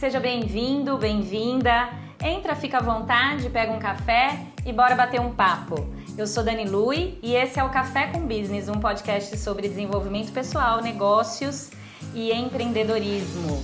seja bem-vindo, bem-vinda. Entra, fica à vontade, pega um café e bora bater um papo. Eu sou Dani Lui e esse é o Café com Business, um podcast sobre desenvolvimento pessoal, negócios e empreendedorismo.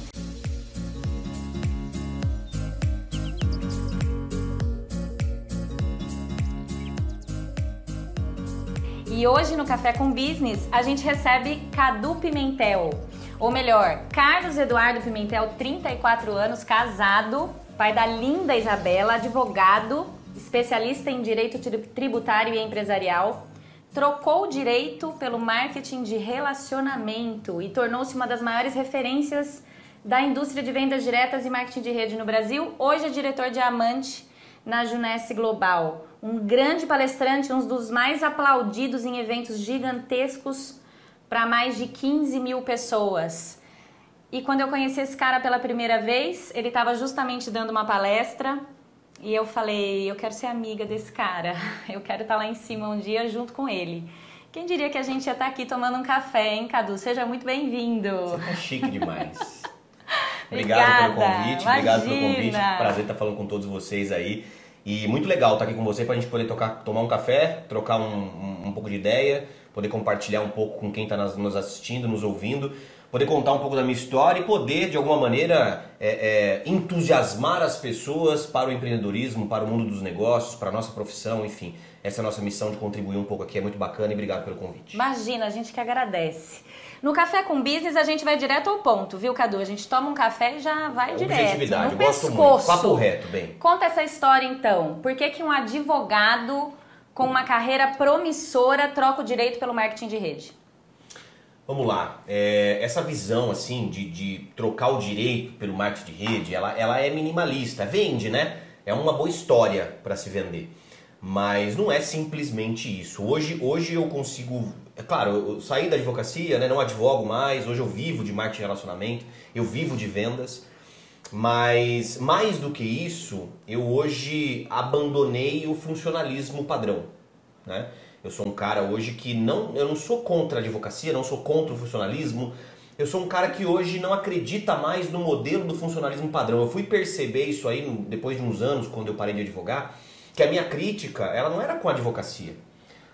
E hoje no Café com Business a gente recebe Cadu Pimentel, ou melhor, Carlos Eduardo Pimentel, 34 anos, casado, pai da linda Isabela, advogado, especialista em direito tributário e empresarial. Trocou o direito pelo marketing de relacionamento e tornou-se uma das maiores referências da indústria de vendas diretas e marketing de rede no Brasil. Hoje é diretor diamante na Junesse Global um grande palestrante, um dos mais aplaudidos em eventos gigantescos para mais de 15 mil pessoas. E quando eu conheci esse cara pela primeira vez, ele estava justamente dando uma palestra e eu falei: eu quero ser amiga desse cara, eu quero estar tá lá em cima um dia junto com ele. Quem diria que a gente ia estar tá aqui tomando um café, hein, Cadu? Seja muito bem-vindo. Você tá chique demais. obrigado pelo convite, imagina. obrigado pelo convite. Prazer estar falando com todos vocês aí. E muito legal estar aqui com você para a gente poder tocar, tomar um café, trocar um, um, um, pouco de ideia, poder compartilhar um pouco com quem está nos assistindo, nos ouvindo, poder contar um pouco da minha história e poder, de alguma maneira, é, é, entusiasmar as pessoas para o empreendedorismo, para o mundo dos negócios, para a nossa profissão, enfim. Essa é a nossa missão de contribuir um pouco aqui, é muito bacana e obrigado pelo convite. Imagina, a gente que agradece. No Café com Business a gente vai direto ao ponto, viu, Cadu? A gente toma um café e já vai direto. No pescoço. Muito. Papo reto, bem. Conta essa história então. Por que, que um advogado com uma carreira promissora troca o direito pelo marketing de rede? Vamos lá. É, essa visão assim de, de, trocar o direito pelo marketing de rede, ela, ela é minimalista. Vende, né? É uma boa história para se vender. Mas não é simplesmente isso. Hoje, hoje eu consigo é claro, eu saí da advocacia, né, não advogo mais, hoje eu vivo de marketing e relacionamento, eu vivo de vendas, mas mais do que isso, eu hoje abandonei o funcionalismo padrão. Né? Eu sou um cara hoje que não, eu não sou contra a advocacia, não sou contra o funcionalismo, eu sou um cara que hoje não acredita mais no modelo do funcionalismo padrão. Eu fui perceber isso aí depois de uns anos, quando eu parei de advogar, que a minha crítica, ela não era com a advocacia.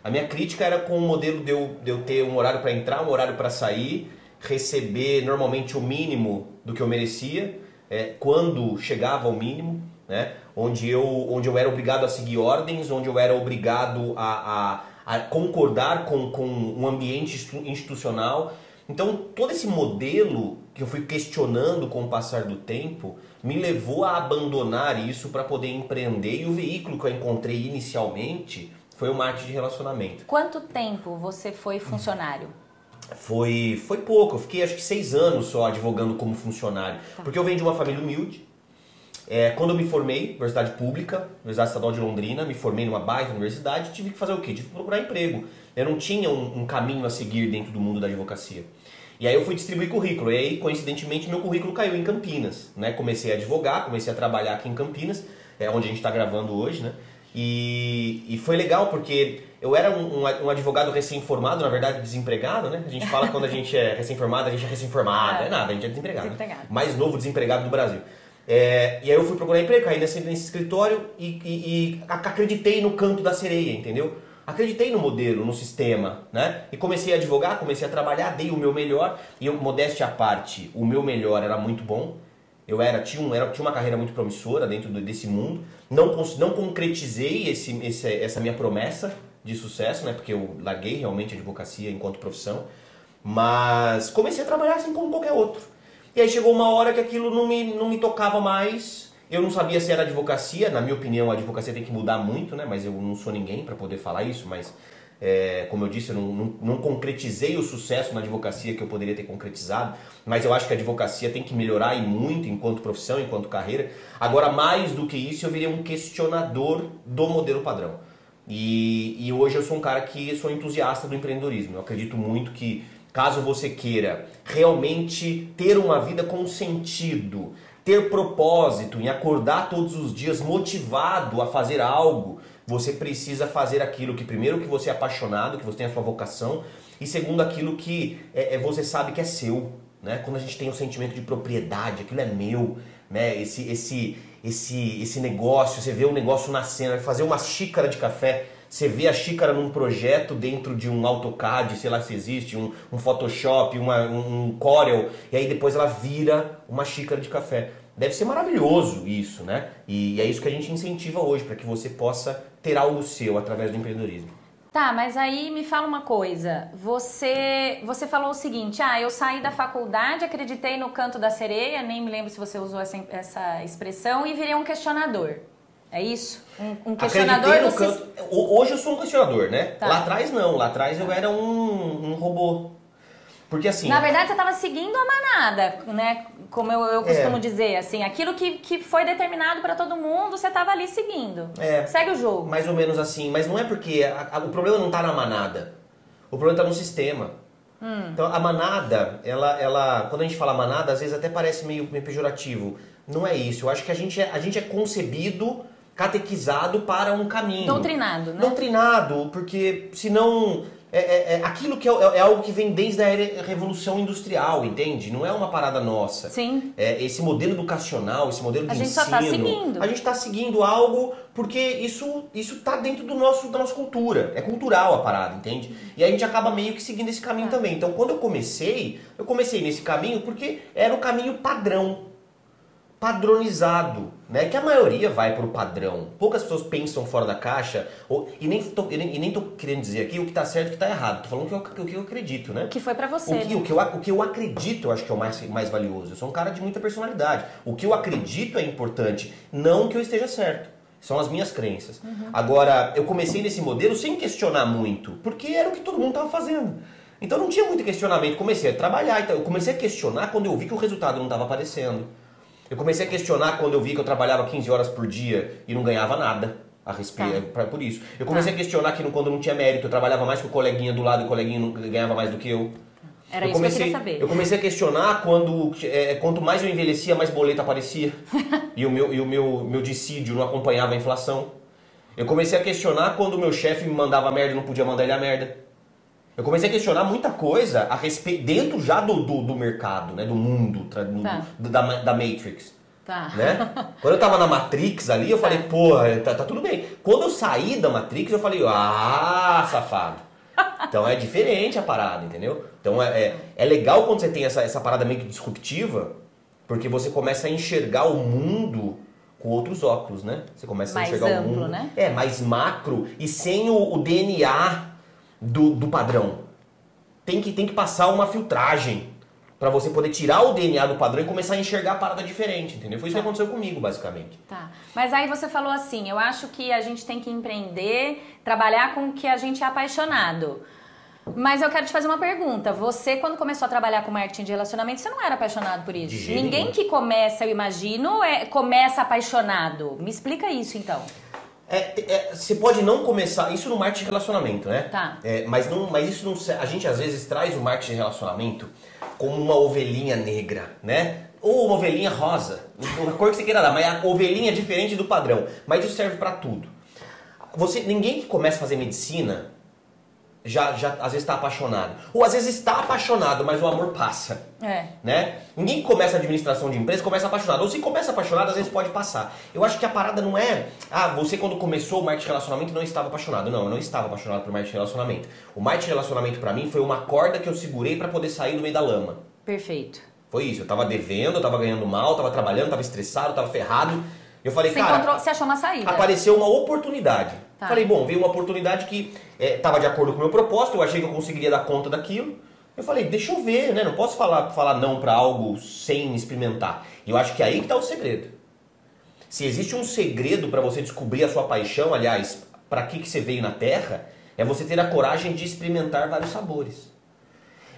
A minha crítica era com o modelo de eu, de eu ter um horário para entrar, um horário para sair, receber normalmente o mínimo do que eu merecia, é, quando chegava ao mínimo, né? onde, eu, onde eu era obrigado a seguir ordens, onde eu era obrigado a, a, a concordar com, com um ambiente institucional. Então, todo esse modelo que eu fui questionando com o passar do tempo me levou a abandonar isso para poder empreender. E o veículo que eu encontrei inicialmente foi o marketing de relacionamento. Quanto tempo você foi funcionário? Foi, foi pouco, eu fiquei acho que seis anos só advogando como funcionário. Tá. Porque eu venho de uma família humilde. É, quando eu me formei, Universidade Pública, Universidade Estadual de Londrina, me formei numa baita universidade, tive que fazer o quê? Tive que procurar emprego. Eu não tinha um, um caminho a seguir dentro do mundo da advocacia. E aí eu fui distribuir currículo. E aí, coincidentemente, meu currículo caiu em Campinas. Né? Comecei a advogar, comecei a trabalhar aqui em Campinas, é onde a gente está gravando hoje, né? E, e foi legal porque eu era um, um, advogado recém-formado, na verdade desempregado, né? A gente fala quando a gente é recém-formado, a gente é recém-formado, é. é nada, a gente é desempregado. Né? desempregado. Né? Mais novo desempregado do Brasil. É, e aí eu fui procurar emprego, caí nesse, nesse escritório e, e, e, acreditei no canto da sereia, entendeu? Acreditei no modelo, no sistema, né? E comecei a advogar, comecei a trabalhar, dei o meu melhor e eu, modéstia à parte, o meu melhor era muito bom. Eu era tinha, um, era, tinha uma carreira muito promissora dentro desse mundo. Não, não concretizei esse, esse, essa minha promessa de sucesso, né? Porque eu larguei realmente a advocacia enquanto profissão. Mas comecei a trabalhar assim como qualquer outro. E aí chegou uma hora que aquilo não me, não me tocava mais. Eu não sabia se era advocacia. Na minha opinião, a advocacia tem que mudar muito, né? Mas eu não sou ninguém para poder falar isso. Mas é, como eu disse, eu não, não, não, concretizei o sucesso na advocacia que eu poderia ter concretizado, mas eu acho que a advocacia tem que melhorar e muito enquanto profissão, enquanto carreira. Agora, mais do que isso, eu virei um questionador do modelo padrão. E, e hoje eu sou um cara que sou entusiasta do empreendedorismo. Eu acredito muito que, caso você queira realmente ter uma vida com sentido, ter propósito em acordar todos os dias motivado a fazer algo, você precisa fazer aquilo que primeiro que você é apaixonado, que você tem a sua vocação, e segundo aquilo que é, é, você sabe que é seu. Né? Quando a gente tem o sentimento de propriedade, aquilo é meu, né? Esse, esse, esse, esse negócio, você vê um negócio nascendo, fazer uma xícara de café, você vê a xícara num projeto dentro de um AutoCAD, sei lá se existe, um, um Photoshop, uma, um Corel, e aí depois ela vira uma xícara de café. Deve ser maravilhoso isso, né? E, e é isso que a gente incentiva hoje, para que você possa ter algo seu através do empreendedorismo. Tá, mas aí me fala uma coisa. Você, você falou o seguinte: ah, eu saí da faculdade, acreditei no canto da sereia, nem me lembro se você usou essa, essa expressão, e virei um questionador. É isso? Um, um questionador no canto. Hoje eu sou um questionador, né? Tá. Lá atrás não, lá atrás eu era um, um robô. Porque assim. Na verdade, você estava seguindo a manada, né? Como eu, eu costumo é. dizer, assim, aquilo que, que foi determinado para todo mundo, você estava ali seguindo. É. Segue o jogo. Mais ou menos assim. Mas não é porque. A, a, o problema não está na manada. O problema está no sistema. Hum. Então a manada, ela, ela. Quando a gente fala manada, às vezes até parece meio, meio pejorativo. Não é isso. Eu acho que a gente é, a gente é concebido catequizado para um caminho. Doutrinado, né? Doutrinado, porque senão é, é, é, aquilo que é, é, algo que vem desde a Revolução Industrial, entende? Não é uma parada nossa. Sim. É, esse modelo educacional, esse modelo de a gente ensino. Só tá seguindo. A gente está seguindo algo porque isso isso tá dentro do nosso, da nossa cultura. É cultural a parada, entende? E a gente acaba meio que seguindo esse caminho ah. também. Então, quando eu comecei, eu comecei nesse caminho porque era o caminho padrão padronizado, né? Que a maioria vai para o padrão. Poucas pessoas pensam fora da caixa, ou, e, nem tô, e, nem, e nem tô querendo dizer aqui o que está certo e o que está errado. Tô falando o que eu, o que eu acredito, né? O que foi para você. O que, o, que eu, o que eu acredito, eu acho que é o mais, mais valioso. Eu sou um cara de muita personalidade. O que eu acredito é importante, não que eu esteja certo. São as minhas crenças. Uhum. Agora, eu comecei nesse modelo sem questionar muito, porque era o que todo mundo estava fazendo. Então não tinha muito questionamento. Comecei a trabalhar, então eu comecei a questionar quando eu vi que o resultado não estava aparecendo. Eu comecei a questionar quando eu vi que eu trabalhava 15 horas por dia e não ganhava nada a respeito tá. por isso. Eu comecei tá. a questionar que quando não tinha mérito, eu trabalhava mais que o coleguinha do lado e o coleguinha não ganhava mais do que eu. Era eu isso comecei, que eu queria saber. Eu comecei a questionar quando é, quanto mais eu envelhecia, mais boleto aparecia. e o meu, e o meu, meu dissídio não acompanhava a inflação. Eu comecei a questionar quando o meu chefe me mandava merda e não podia mandar ele a merda. Eu comecei a questionar muita coisa a respeito, dentro já do, do, do mercado, né? Do mundo, tá. do, da, da Matrix. Tá. Né? Quando eu tava na Matrix ali, eu tá. falei, porra, tá, tá, tudo bem. Quando eu saí da Matrix, eu falei, ah, safado. Então é diferente a parada, entendeu? Então é, é, é legal quando você tem essa, essa parada meio que disruptiva, porque você começa a enxergar o mundo com outros óculos, né? Você começa mais a enxergar amplo, o mundo. Né? É, mais macro e sem o, o DNA do, do padrão. Tem que, tem que passar uma filtragem para você poder tirar o DNA do padrão e começar a enxergar a parada diferente, entendeu? Foi isso tá. que aconteceu comigo, basicamente. Tá. Mas aí você falou assim, eu acho que a gente tem que empreender, trabalhar com o que a gente é apaixonado. Mas eu quero te fazer uma pergunta. Você, quando começou a trabalhar com marketing de relacionamento, você não era apaixonado por isso? Ninguém que começa, eu imagino, é, começa apaixonado. Me explica isso, então. É, é, você pode não começar isso no marketing de relacionamento, né? Tá. É, mas não, mas isso não, a gente às vezes traz o marketing de relacionamento como uma ovelhinha negra, né? Ou uma ovelhinha rosa, a cor que você queira dar, mas a ovelhinha é diferente do padrão. Mas isso serve para tudo. Você, ninguém que começa a fazer medicina já, já às vezes está apaixonado. Ou às vezes está apaixonado, mas o amor passa. É. Né? Ninguém começa a administração de empresa começa apaixonado. Ou se começa apaixonado, às vezes pode passar. Eu acho que a parada não é, ah, você quando começou o marketing de relacionamento não estava apaixonado. Não, eu não estava apaixonado por marketing de relacionamento. O marketing de relacionamento para mim foi uma corda que eu segurei para poder sair do meio da lama. Perfeito. Foi isso. Eu tava devendo, eu tava ganhando mal, tava trabalhando, tava estressado, tava ferrado. Eu falei, você cara. Encontrou, você achou uma saída. Apareceu uma oportunidade. Tá. Falei, bom, veio uma oportunidade que estava é, de acordo com o meu propósito, eu achei que eu conseguiria dar conta daquilo. Eu falei, deixa eu ver, né? Não posso falar, falar não para algo sem experimentar. E eu acho que aí que tá o segredo. Se existe um segredo para você descobrir a sua paixão, aliás, para que, que você veio na Terra, é você ter a coragem de experimentar vários sabores.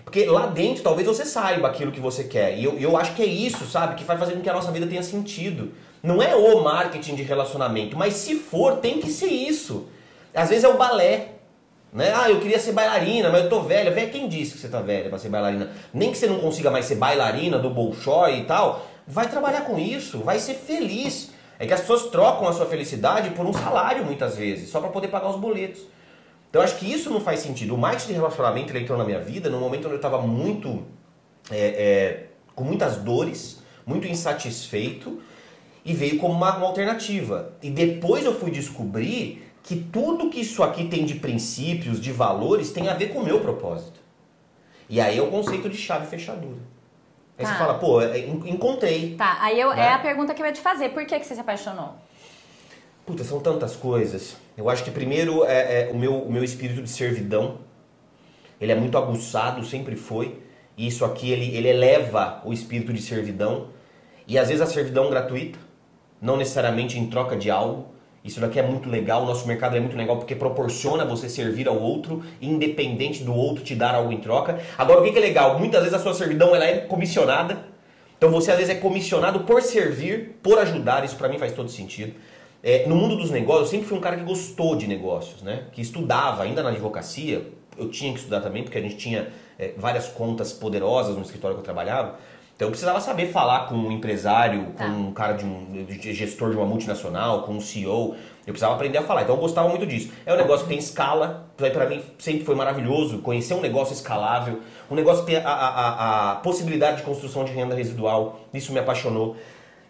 Porque lá dentro talvez você saiba aquilo que você quer. E eu, eu acho que é isso, sabe? Que vai fazer com que a nossa vida tenha sentido. Não é o marketing de relacionamento, mas se for, tem que ser isso. Às vezes é o balé. Né? Ah, eu queria ser bailarina, mas eu tô velha. Velha, quem disse que você tá velha para ser bailarina? Nem que você não consiga mais ser bailarina do Bolshoi e tal. Vai trabalhar com isso, vai ser feliz. É que as pessoas trocam a sua felicidade por um salário muitas vezes, só para poder pagar os boletos. Então eu acho que isso não faz sentido. O marketing de relacionamento ele entrou na minha vida num momento onde eu estava muito. É, é, com muitas dores, muito insatisfeito e veio como uma, uma alternativa. E depois eu fui descobrir que tudo que isso aqui tem de princípios, de valores, tem a ver com o meu propósito. E aí é o conceito de chave fechadura. Aí Tá. você fala, pô, é, en- encontrei. Tá, aí eu, Né? é a pergunta que eu ia te fazer. Por que, que você se apaixonou? Puta, são tantas coisas. Eu acho que primeiro é, é o, meu, o meu espírito de servidão. Ele é muito aguçado, sempre foi. E isso aqui, ele, ele eleva o espírito de servidão. E às vezes a servidão gratuita, não necessariamente em troca de algo. Isso daqui é muito legal, o nosso mercado é muito legal porque proporciona você servir ao outro, independente do outro te dar algo em troca. Agora, o que é legal? Muitas vezes a sua servidão ela é comissionada. Então você às vezes é comissionado por servir, por ajudar, isso pra mim faz todo sentido. É, no mundo dos negócios, eu sempre fui um cara que gostou de negócios, né? Que estudava, ainda na advocacia, eu tinha que estudar também, porque a gente tinha é, várias contas poderosas no escritório que eu trabalhava. Então eu precisava saber falar com um empresário, Tá. com um cara de um de gestor de uma multinacional, com um CEO. Eu precisava aprender a falar. Então eu gostava muito disso. É um negócio que tem escala. Pra mim sempre foi maravilhoso conhecer um negócio escalável, um negócio que tem a, a, a- possibilidade de construção de renda residual. Isso me apaixonou.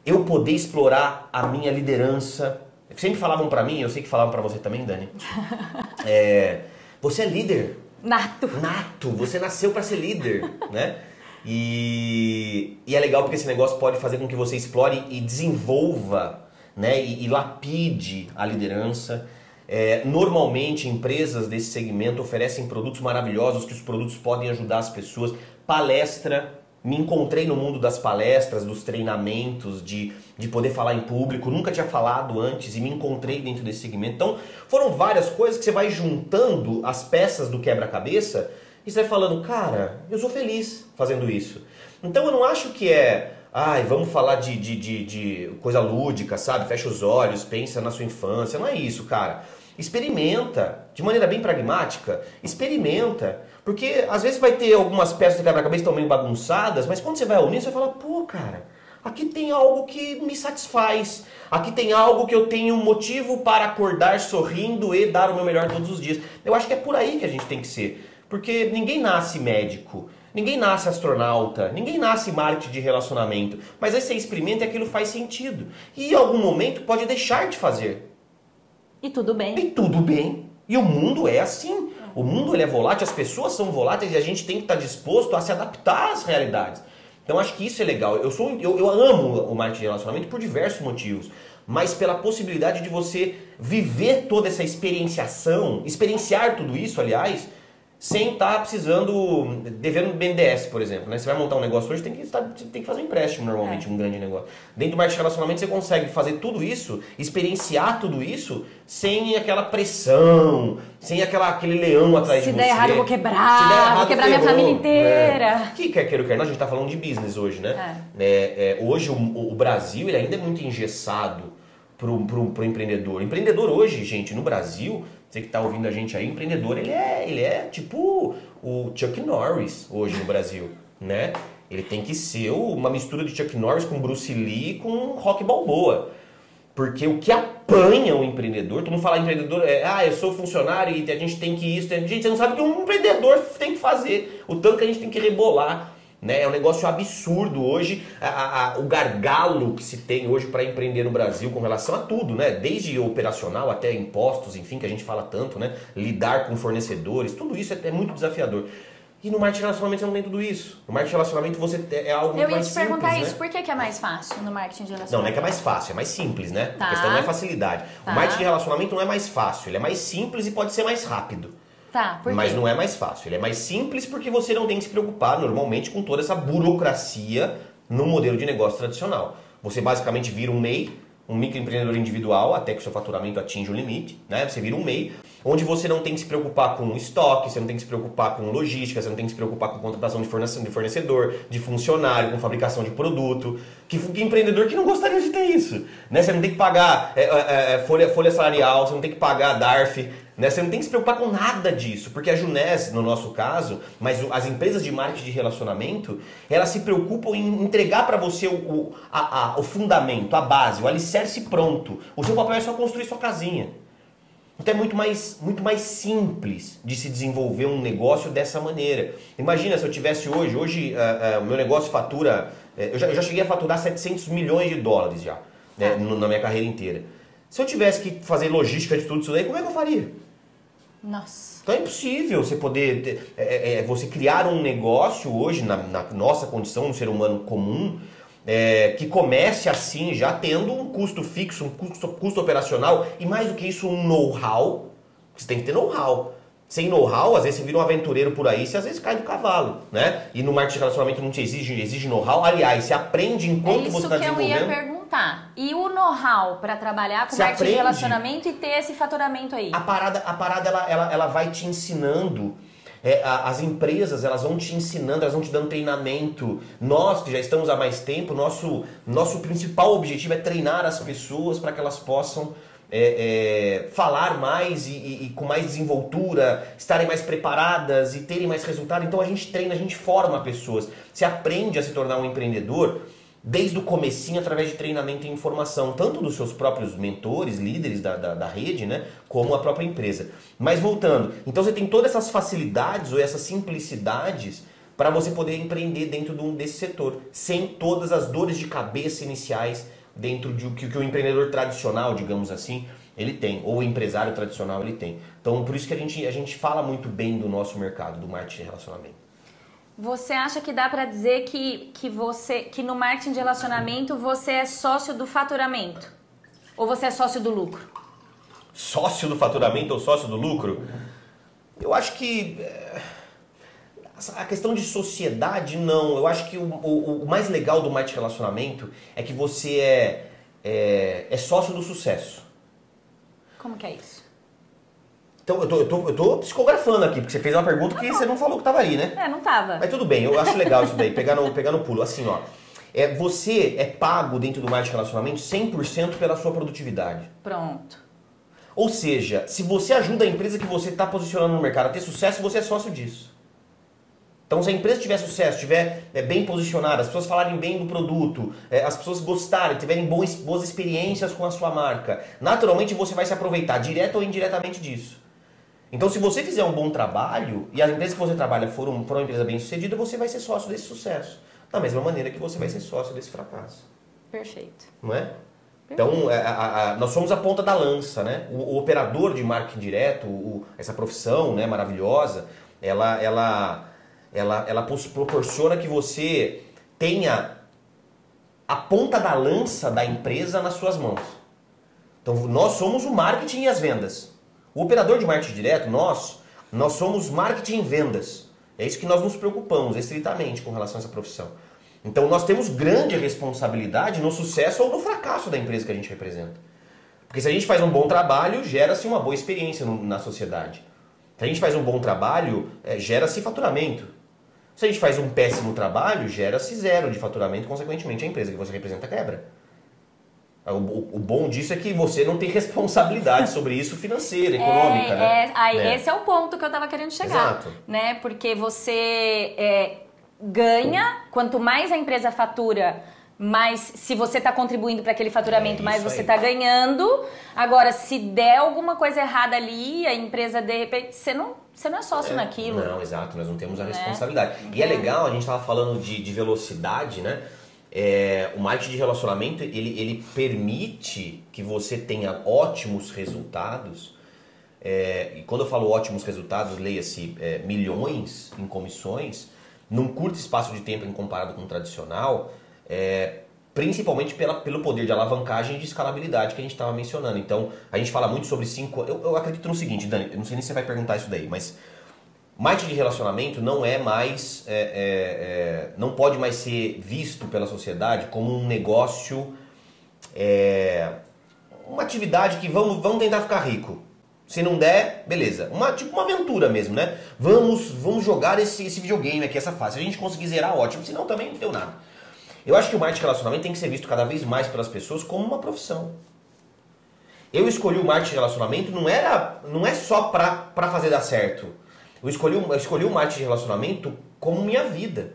Eu poder explorar a minha liderança. Sempre falavam pra mim, eu sei que falavam pra você também, Dani. É, você é líder Nato. nato, você nasceu para ser líder, né? E, e é legal porque esse negócio pode fazer com que você explore e desenvolva, né? E, e lapide a liderança. É, normalmente empresas desse segmento oferecem produtos maravilhosos que os produtos podem ajudar as pessoas. Palestra, me encontrei no mundo das palestras, dos treinamentos, de, de poder falar em público. Nunca tinha falado antes e me encontrei dentro desse segmento. Então, foram várias coisas que você vai juntando as peças do quebra-cabeça e vai falando, cara, eu sou feliz fazendo isso. Então, eu não acho que é, ai, vamos falar de, de, de, de coisa lúdica, sabe? Fecha os olhos, pensa na sua infância. Não é isso, cara. Experimenta, de maneira bem pragmática, experimenta. Porque às vezes vai ter algumas peças de quebra-cabeça que estão meio bagunçadas, mas quando você vai unir, você vai falar, pô, cara, aqui tem algo que me satisfaz. Aqui tem algo que eu tenho motivo para acordar sorrindo e dar o meu melhor todos os dias. Eu acho que é por aí que a gente tem que ser. Porque ninguém nasce médico, ninguém nasce astronauta, ninguém nasce marketing de relacionamento. Mas aí você experimenta e aquilo faz sentido. E em algum momento pode deixar de fazer. E tudo bem. E tudo bem. E o mundo é assim. O mundo ele é volátil, as pessoas são voláteis e a gente tem que estar disposto a se adaptar às realidades. Então acho que isso é legal. Eu sou eu, eu amo o marketing de relacionamento por diversos motivos, mas pela possibilidade de você viver toda essa experienciação, experienciar tudo isso, aliás, sem estar precisando devendo BNDES, por exemplo, né? Você vai montar um negócio hoje, tem que estar, tem que fazer um empréstimo normalmente, É. um grande negócio. Dentro do marketing de relacionamento você consegue fazer tudo isso, experienciar tudo isso sem aquela pressão, sem aquela, aquele leão atrás Se de der você. errado, eu vou quebrar, Se der errado, vou quebrar minha ferrou, família inteira. né? Que quer queira ou quer não, a gente tá falando de business hoje, né? É, é, hoje o, o Brasil ele ainda é muito engessado pro, pro empreendedor. O empreendedor hoje, gente, no Brasil, você que tá ouvindo a gente aí, empreendedor, ele é, ele é tipo o Chuck Norris hoje no Brasil, né? Ele tem que ser uma mistura de Chuck Norris com Bruce Lee com Rock Balboa. Porque o que apanha o empreendedor, todo mundo fala empreendedor, é, ah, eu sou funcionário e a gente tem que isso, tem... gente, você não sabe o que um empreendedor tem que fazer, o tanto que a gente tem que rebolar. Né? É um negócio absurdo hoje, a- a- o gargalo que se tem hoje para empreender no Brasil com relação a tudo, né? desde operacional até impostos, enfim, que a gente fala tanto, né? lidar com fornecedores, tudo isso é, é muito desafiador. E no marketing de relacionamento você não tem tudo isso. No marketing de relacionamento você é algo muito Eu ia mais te perguntar simples, isso. né? Por que, que é mais fácil no marketing de Não, não é relacionamento? que é mais fácil, é mais simples, né? Tá. A questão não é facilidade. Tá. O marketing de relacionamento não é mais fácil, ele é mais simples e pode ser mais rápido. Tá, por Mas quê? não é mais fácil. Ele é mais simples porque você não tem que se preocupar normalmente com toda essa burocracia no modelo de negócio tradicional. Você basicamente vira um MEI, um microempreendedor individual, até que o seu faturamento atinja o limite, né? Você vira um MEI, onde você não tem que se preocupar com estoque, você não tem que se preocupar com logística, você não tem que se preocupar com contratação de fornece- de fornecedor, de funcionário, com fabricação de produto. Que, que empreendedor que não gostaria de ter isso? Né? Você não tem que pagar é, é, é, folha, folha salarial, você não tem que pagar DARF, né? Você não tem que se preocupar com nada disso, porque a Junés, no nosso caso, mas as empresas de marketing de relacionamento, elas se preocupam em entregar para você o, o, a- a- o fundamento, a base, o alicerce pronto. O seu papel é só construir sua casinha. Então é muito mais, muito mais simples de se desenvolver um negócio dessa maneira. Imagina se eu tivesse hoje, hoje uh, uh, o meu negócio fatura, uh, eu, já, eu, já, cheguei a faturar 700 milhões de dólares já, né, no, na minha carreira inteira. Se eu tivesse que fazer logística de tudo isso daí, como é que eu faria? Nossa. Então é impossível você poder, é, é, é, você criar um negócio hoje, na, na nossa condição, um ser humano comum, é, que comece assim, já tendo um custo fixo, um custo, custo operacional e mais do que isso, um know-how. Você tem que ter know-how. Sem know-how, às vezes você vira um aventureiro por aí, você às vezes cai do cavalo, né? E no marketing de relacionamento não te exige, exige know-how. Aliás, você aprende enquanto é você está desenvolvendo. Isso que eu ia perguntar. E o know-how para trabalhar com você marketing aprende. de relacionamento e ter esse faturamento aí? A parada, a parada ela, ela, ela vai te ensinando é, as empresas elas vão te ensinando, elas vão te dando treinamento. Nós que já estamos há mais tempo, nosso, nosso principal objetivo é treinar as pessoas para que elas possam é, é, falar mais e, e, e, com mais desenvoltura, estarem mais preparadas e terem mais resultado. Então a gente treina, a gente forma pessoas. Se aprende a se tornar um empreendedor desde o comecinho através de treinamento e informação, tanto dos seus próprios mentores, líderes da, da, da, rede, né, como a própria empresa. Mas voltando, então você tem todas essas facilidades ou essas simplicidades para você poder empreender dentro de um, desse setor, sem todas as dores de cabeça iniciais dentro de que, que o empreendedor tradicional, digamos assim, ele tem, ou o empresário tradicional ele tem. Então por isso que a gente, a gente fala muito bem do nosso mercado, do marketing de relacionamento. Você acha que dá para dizer que, que você que no marketing de relacionamento você é sócio do faturamento? Ou você é sócio do lucro? Sócio do faturamento ou sócio do lucro? Eu acho que é, a questão de sociedade não. Eu acho que o, o, o mais legal do marketing de relacionamento é que você é, é, é sócio do sucesso. Como que é isso? Então, eu tô, eu, tô, eu tô psicografando aqui, porque você fez uma pergunta que você não falou que tava ali, né? É, não tava. Mas tudo bem, eu acho legal isso daí, pegar no, pegar no pulo. Assim, ó. É, você é pago dentro do marketing de relacionamento 100% pela sua produtividade. Pronto. Ou seja, se você ajuda a empresa que você está posicionando no mercado a ter sucesso, você é sócio disso. Então, se a empresa tiver sucesso, estiver é, bem posicionada, as pessoas falarem bem do produto, é, as pessoas gostarem, tiverem boas, boas experiências com a sua marca, naturalmente você vai se aproveitar, direto ou indiretamente disso. Então, se você fizer um bom trabalho e a empresa que você trabalha for, um, for uma empresa bem sucedida, você vai ser sócio desse sucesso. Da mesma maneira que você vai ser sócio desse fracasso. Perfeito. Não é? Então, é, a, a, a, nós somos a ponta da lança, né? O, o operador de marketing direto, o, essa profissão né, maravilhosa, ela, ela, ela, ela proporciona que você tenha a ponta da lança da empresa nas suas mãos. Então, nós somos o marketing e as vendas. O operador de marketing direto, nós, nós somos marketing vendas. É isso que nós nos preocupamos estritamente com relação a essa profissão. Então nós temos grande responsabilidade no sucesso ou no fracasso da empresa que a gente representa. Porque se a gente faz um bom trabalho, gera-se uma boa experiência na sociedade. Se a gente faz um bom trabalho, é, gera-se faturamento. Se a gente faz um péssimo trabalho, gera-se zero de faturamento, consequentemente a empresa que você representa quebra. O, o, bom disso é que você não tem responsabilidade sobre isso financeira, econômica, é, né? É, aí é. esse é o ponto que eu estava querendo chegar. Exato. Né? Porque você é, ganha, quanto mais a empresa fatura, mais se você está contribuindo para aquele faturamento, é mais você está ganhando. Agora, se der alguma coisa errada ali, a empresa de repente, você não, você não é sócio é, naquilo. Não, exato, nós não temos a né? responsabilidade. E é legal, a gente estava falando de, de velocidade, né? É, o marketing de relacionamento ele, ele permite que você tenha ótimos resultados. É, e quando eu falo ótimos resultados, leia-se é, milhões em comissões, num curto espaço de tempo em comparado com o tradicional, é, principalmente pela, pelo poder de alavancagem e de escalabilidade que a gente estava mencionando. Então, a gente fala muito sobre cinco. Eu, eu acredito no seguinte, Dani, eu não sei nem se você vai perguntar isso daí, mas Marketing de relacionamento não é mais, é, é, é, não pode mais ser visto pela sociedade como um negócio, é, uma atividade que vamos, vamos tentar ficar rico. Se não der, beleza. Uma, tipo uma aventura mesmo, né? Vamos, vamos jogar esse, esse videogame aqui, essa fase. Se a gente conseguir zerar, ótimo. Senão também não deu nada. Eu acho que o marketing de relacionamento tem que ser visto cada vez mais pelas pessoas como uma profissão. Eu escolhi o marketing de relacionamento não era, não é só para fazer dar certo. Eu escolhi, eu escolhi o marketing de relacionamento como minha vida.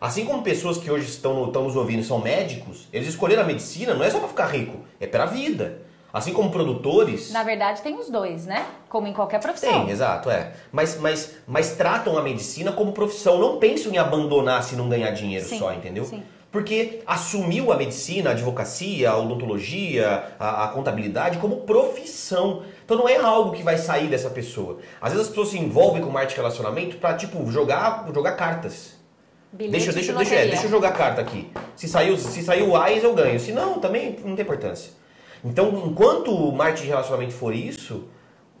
Assim como pessoas que hoje estão, estão nos ouvindo são médicos, eles escolheram a medicina não é só para ficar rico, é para a vida. Assim como produtores. Na verdade, tem os dois, né? Como em qualquer profissão. Tem, exato, é. Mas, mas, mas tratam a medicina como profissão. Não pensam em abandonar se não ganhar dinheiro Sim, só, entendeu? sim. Porque assumiu a medicina, a advocacia, a odontologia, a, a contabilidade como profissão. Então não é algo que vai sair dessa pessoa. Às vezes as pessoas se envolvem com marketing de relacionamento pra, tipo, jogar, jogar cartas. Bilhete Deixa, de deixa, deixa, é, deixa eu jogar carta aqui. Se saiu, se saiu o AIS, eu ganho. Se não, também não tem importância. Então, enquanto o marketing de relacionamento for isso,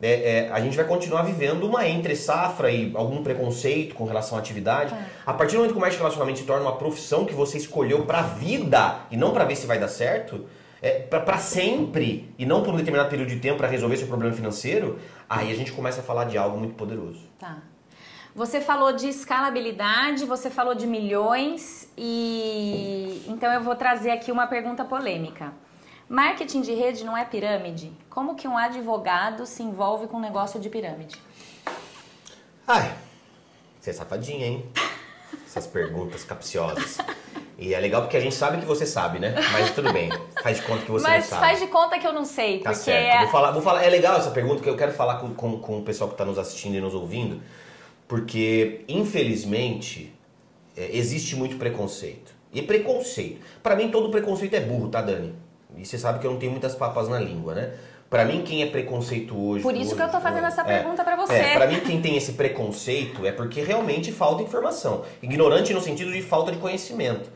é, é, a gente vai continuar vivendo uma entre safra e algum preconceito com relação à atividade. É. A partir do momento que o marketing de relacionamento se torna uma profissão que você escolheu pra vida e não pra ver se vai dar certo, é, pra sempre e não por um determinado período de tempo pra resolver seu problema financeiro, aí a gente começa a falar de algo muito poderoso. Tá. Você falou de escalabilidade, você falou de milhões e então eu vou trazer aqui uma pergunta polêmica. Marketing de rede não é pirâmide? Como que um advogado se envolve com um negócio de pirâmide? Ai, você é safadinha, hein? Essas perguntas capciosas. E é legal porque a gente sabe que você sabe, né? Mas tudo bem, faz de conta que você Mas não sabe. faz de conta que eu não sei, Tá porque certo. é- Vou falar, vou falar, é legal essa pergunta que eu quero falar com, com, com o pessoal que está nos assistindo e nos ouvindo, porque infelizmente é, existe muito preconceito. E preconceito. Pra mim todo preconceito é burro, tá, Dani? E você sabe que eu não tenho muitas papas na língua, né? Pra mim quem é preconceituoso. Por isso que eu tô fazendo essa é, pergunta pra você. É, pra mim quem tem esse preconceito é porque realmente falta informação. Ignorante no sentido de falta de conhecimento.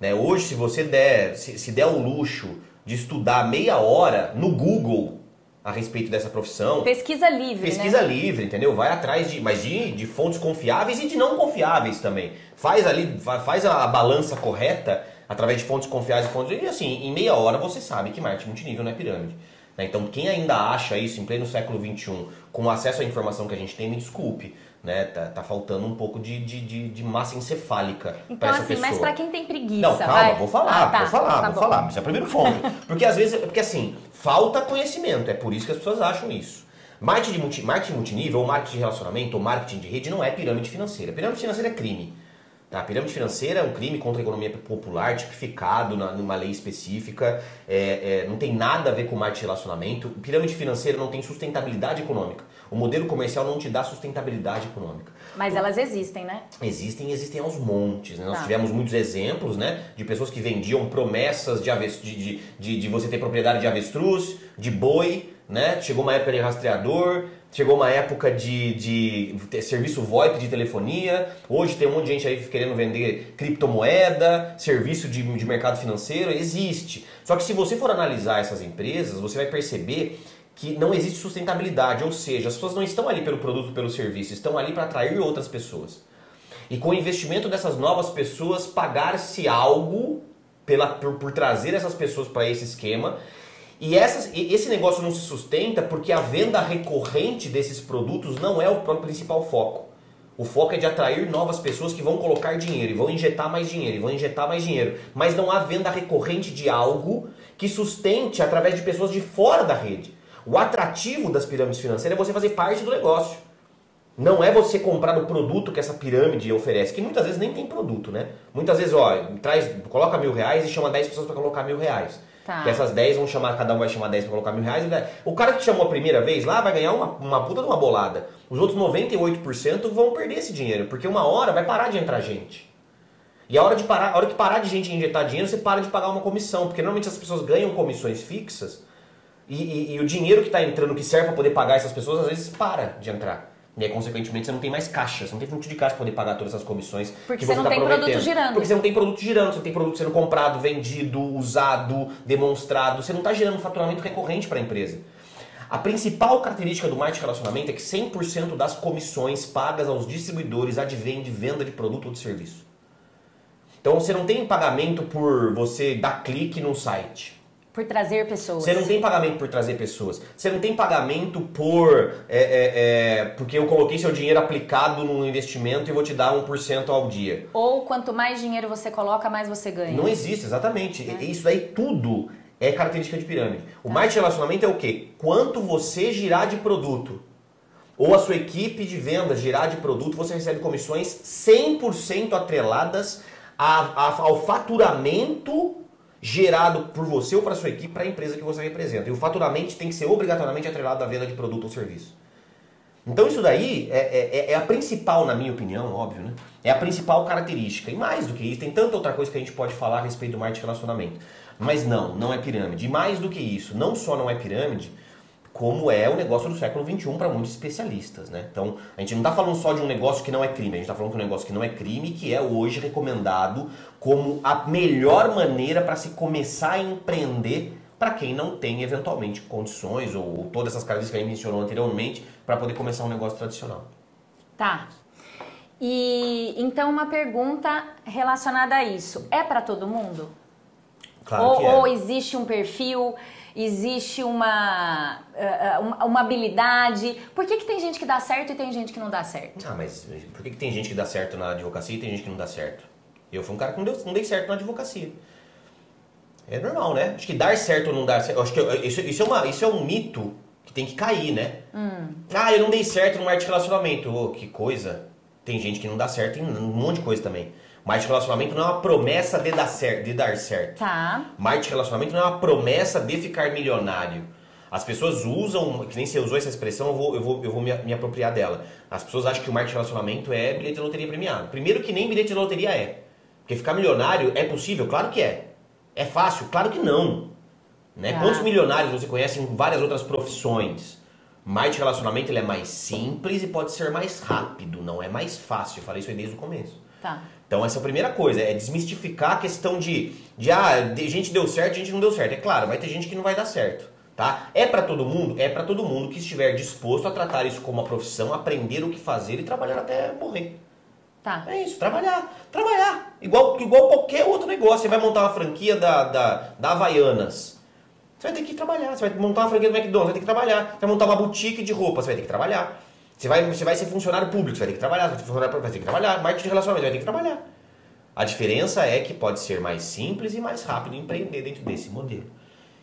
Né? Hoje, se você der, se, se der o luxo de estudar meia hora no Google a respeito dessa profissão, pesquisa livre, pesquisa né? livre, entendeu? Vai atrás de, mas de, de fontes confiáveis e de não confiáveis também. Faz ali, fa- faz a, a balança correta através de fontes confiáveis e fontes. E assim, em meia hora você sabe que marketing multinível não é pirâmide. né? Então, quem ainda acha isso em pleno século XXI, com acesso à informação que a gente tem, me desculpe. Né? Tá, tá faltando um pouco de, de, de, de massa encefálica Então para essa assim, pessoa. mas pra quem tem preguiça, Não, calma, vai. vou falar, Ah, tá, vou falar, tá vou bom. falar. Mas é o primeiro ponto. Porque às vezes, porque assim, falta conhecimento, é por isso que as pessoas acham isso. Marketing, de multi, marketing multinível, ou marketing de relacionamento, ou marketing de rede não é pirâmide financeira. Pirâmide financeira é crime. Tá? Pirâmide financeira é um crime contra a economia popular, tipificado na, numa lei específica, é, é, não tem nada a ver com marketing de relacionamento. Pirâmide financeira não tem sustentabilidade econômica. O modelo comercial não te dá sustentabilidade econômica. Mas elas existem, né? Existem e existem aos montes. Né? Nós Tá. tivemos muitos exemplos né, de pessoas que vendiam promessas de, aves- de, de, de, você ter propriedade de avestruz, de boi. Né? Chegou uma época de rastreador, chegou uma época de, de ter serviço VoIP de telefonia. Hoje tem um monte de gente aí querendo vender criptomoeda, serviço de, de mercado financeiro. Existe. Só que se você for analisar essas empresas, você vai perceber que não existe sustentabilidade, ou seja, as pessoas não estão ali pelo produto, pelo serviço, estão ali para atrair outras pessoas. E com o investimento dessas novas pessoas, pagar-se algo pela, por, por trazer essas pessoas para esse esquema. E essas, esse negócio não se sustenta porque a venda recorrente desses produtos não é o próprio principal foco. O foco é de atrair novas pessoas que vão colocar dinheiro, e vão injetar mais dinheiro, e vão injetar mais dinheiro. Mas não há venda recorrente de algo que sustente através de pessoas de fora da rede. O atrativo das pirâmides financeiras é você fazer parte do negócio. Não é você comprar o produto que essa pirâmide oferece, que muitas vezes nem tem produto, né? Muitas vezes, ó, traz, coloca mil reais e chama 10 pessoas para colocar mil reais. Tá. Que essas 10 vão chamar, cada um vai chamar 10 para colocar mil reais. O cara que chamou a primeira vez lá vai ganhar uma, uma puta de uma bolada. Os outros 98% vão perder esse dinheiro, porque uma hora vai parar de entrar gente. E a hora, de parar, a hora que parar de gente injetar dinheiro, você para de pagar uma comissão, porque normalmente as pessoas ganham comissões fixas e, e- e o dinheiro que está entrando, que serve para poder pagar essas pessoas, às vezes para de entrar. E aí, consequentemente, você não tem mais caixa, você não tem fluxo de caixa para poder pagar todas essas comissões. Porque que você você não tá tem produto girando. Porque você não tem produto girando, você não tem produto sendo comprado, vendido, usado, demonstrado. Você não está gerando faturamento recorrente para a empresa. A principal característica do marketing relacionamento é que 100% das comissões pagas aos distribuidores advêm de venda de produto ou de serviço. Então você não tem pagamento por você dar clique num site. Por trazer pessoas. Você não tem pagamento por trazer pessoas. Você não tem pagamento por. é, é, é, porque eu coloquei seu dinheiro aplicado num investimento e vou te dar 1% ao dia. Ou quanto mais dinheiro você coloca, mais você ganha. Não existe, exatamente. Isso daí tudo é característica de pirâmide. O marketing de relacionamento é o quê? Quanto você girar de produto. Ou a sua equipe de vendas girar de produto, você recebe comissões 100% atreladas a- a- ao faturamento gerado por você ou para sua equipe, para a empresa que você representa. E o faturamento tem que ser obrigatoriamente atrelado à venda de produto ou serviço. Então isso daí é, é, é, a principal, na minha opinião, óbvio, né? É a principal característica. E mais do que isso, tem tanta outra coisa que a gente pode falar a respeito do marketing de relacionamento. Mas não, não é pirâmide. E mais do que isso, não só não é pirâmide, como é o negócio do século XXI para muitos especialistas, né? Então, a gente não está falando só de um negócio que não é crime, a gente está falando de um negócio que não é crime, que é hoje recomendado como a melhor maneira para se começar a empreender para quem não tem eventualmente condições ou, ou todas essas características que a gente mencionou anteriormente para poder começar um negócio tradicional. Tá. E então uma pergunta relacionada a isso, é para todo mundo? Claro ou, que é. ou existe um perfil, existe uma, eh, eh, uma, uma habilidade? Por que, que tem gente que dá certo e tem gente que não dá certo? Ah, mas por que, que tem gente que dá certo na advocacia e tem gente que não dá certo? Eu fui um cara que não, deu, não dei certo na advocacia. É normal, né? Acho que dar certo ou não dar certo. Acho que isso, isso, é, uma, isso é um mito que tem que cair, né? Hum. Ah, eu não dei certo no marketing de relacionamento. Oh, que coisa. Tem gente que não dá certo em um monte de coisa também. Marketing de relacionamento não é uma promessa de dar certo. De dar certo. Tá. Marketing de relacionamento não é uma promessa de ficar milionário. As pessoas usam, que nem você usou essa expressão, eu vou, eu vou, eu vou me, me apropriar dela. As pessoas acham que o marketing relacionamento é bilhete de loteria premiado. Primeiro que nem bilhete de loteria é. Porque ficar milionário é possível? Claro que é. É fácil? Claro que não. Né? Ah. Quantos milionários você conhece em várias outras profissões? De relacionamento ele é mais simples e pode ser mais rápido, não é mais fácil. Eu falei isso aí desde o começo. Tá. Então essa é a primeira coisa, é desmistificar a questão de, de ah, de, gente deu certo, gente não deu certo. É claro, vai ter gente que não vai dar certo, tá? É para todo mundo? É para todo mundo que estiver disposto a tratar isso como uma profissão, aprender o que fazer e trabalhar até morrer. Tá. É isso, trabalhar, trabalhar. Igual, igual qualquer outro negócio. Você vai montar uma franquia da, da, da Havaianas. Você vai ter que trabalhar. Você vai montar uma franquia do McDonald's, vai ter que trabalhar. Você vai montar uma boutique de roupa, você vai ter que trabalhar. Você vai, você vai ser funcionário público, você vai ter que trabalhar. Você vai, vai ter que trabalhar. Marketing de relacionamento, vai ter que trabalhar. A diferença é que pode ser mais simples e mais rápido empreender dentro desse modelo.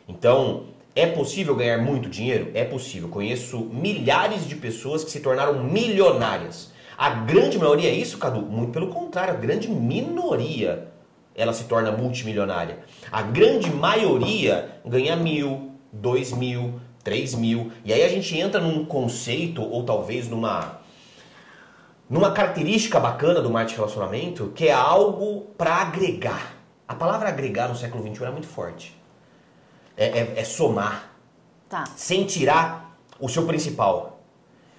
Então, é possível ganhar muito dinheiro? É possível. Conheço milhares de pessoas que se tornaram milionárias a grande maioria é isso, Cadu? Muito pelo contrário, a grande minoria ela se torna multimilionária. A grande maioria ganha mil, dois mil, três mil. E aí a gente entra num conceito, ou talvez numa, numa característica bacana do marketing relacionamento, que é algo para agregar. A palavra agregar no século XXI é muito forte. É, é, é somar. Tá. Sem tirar o seu principal.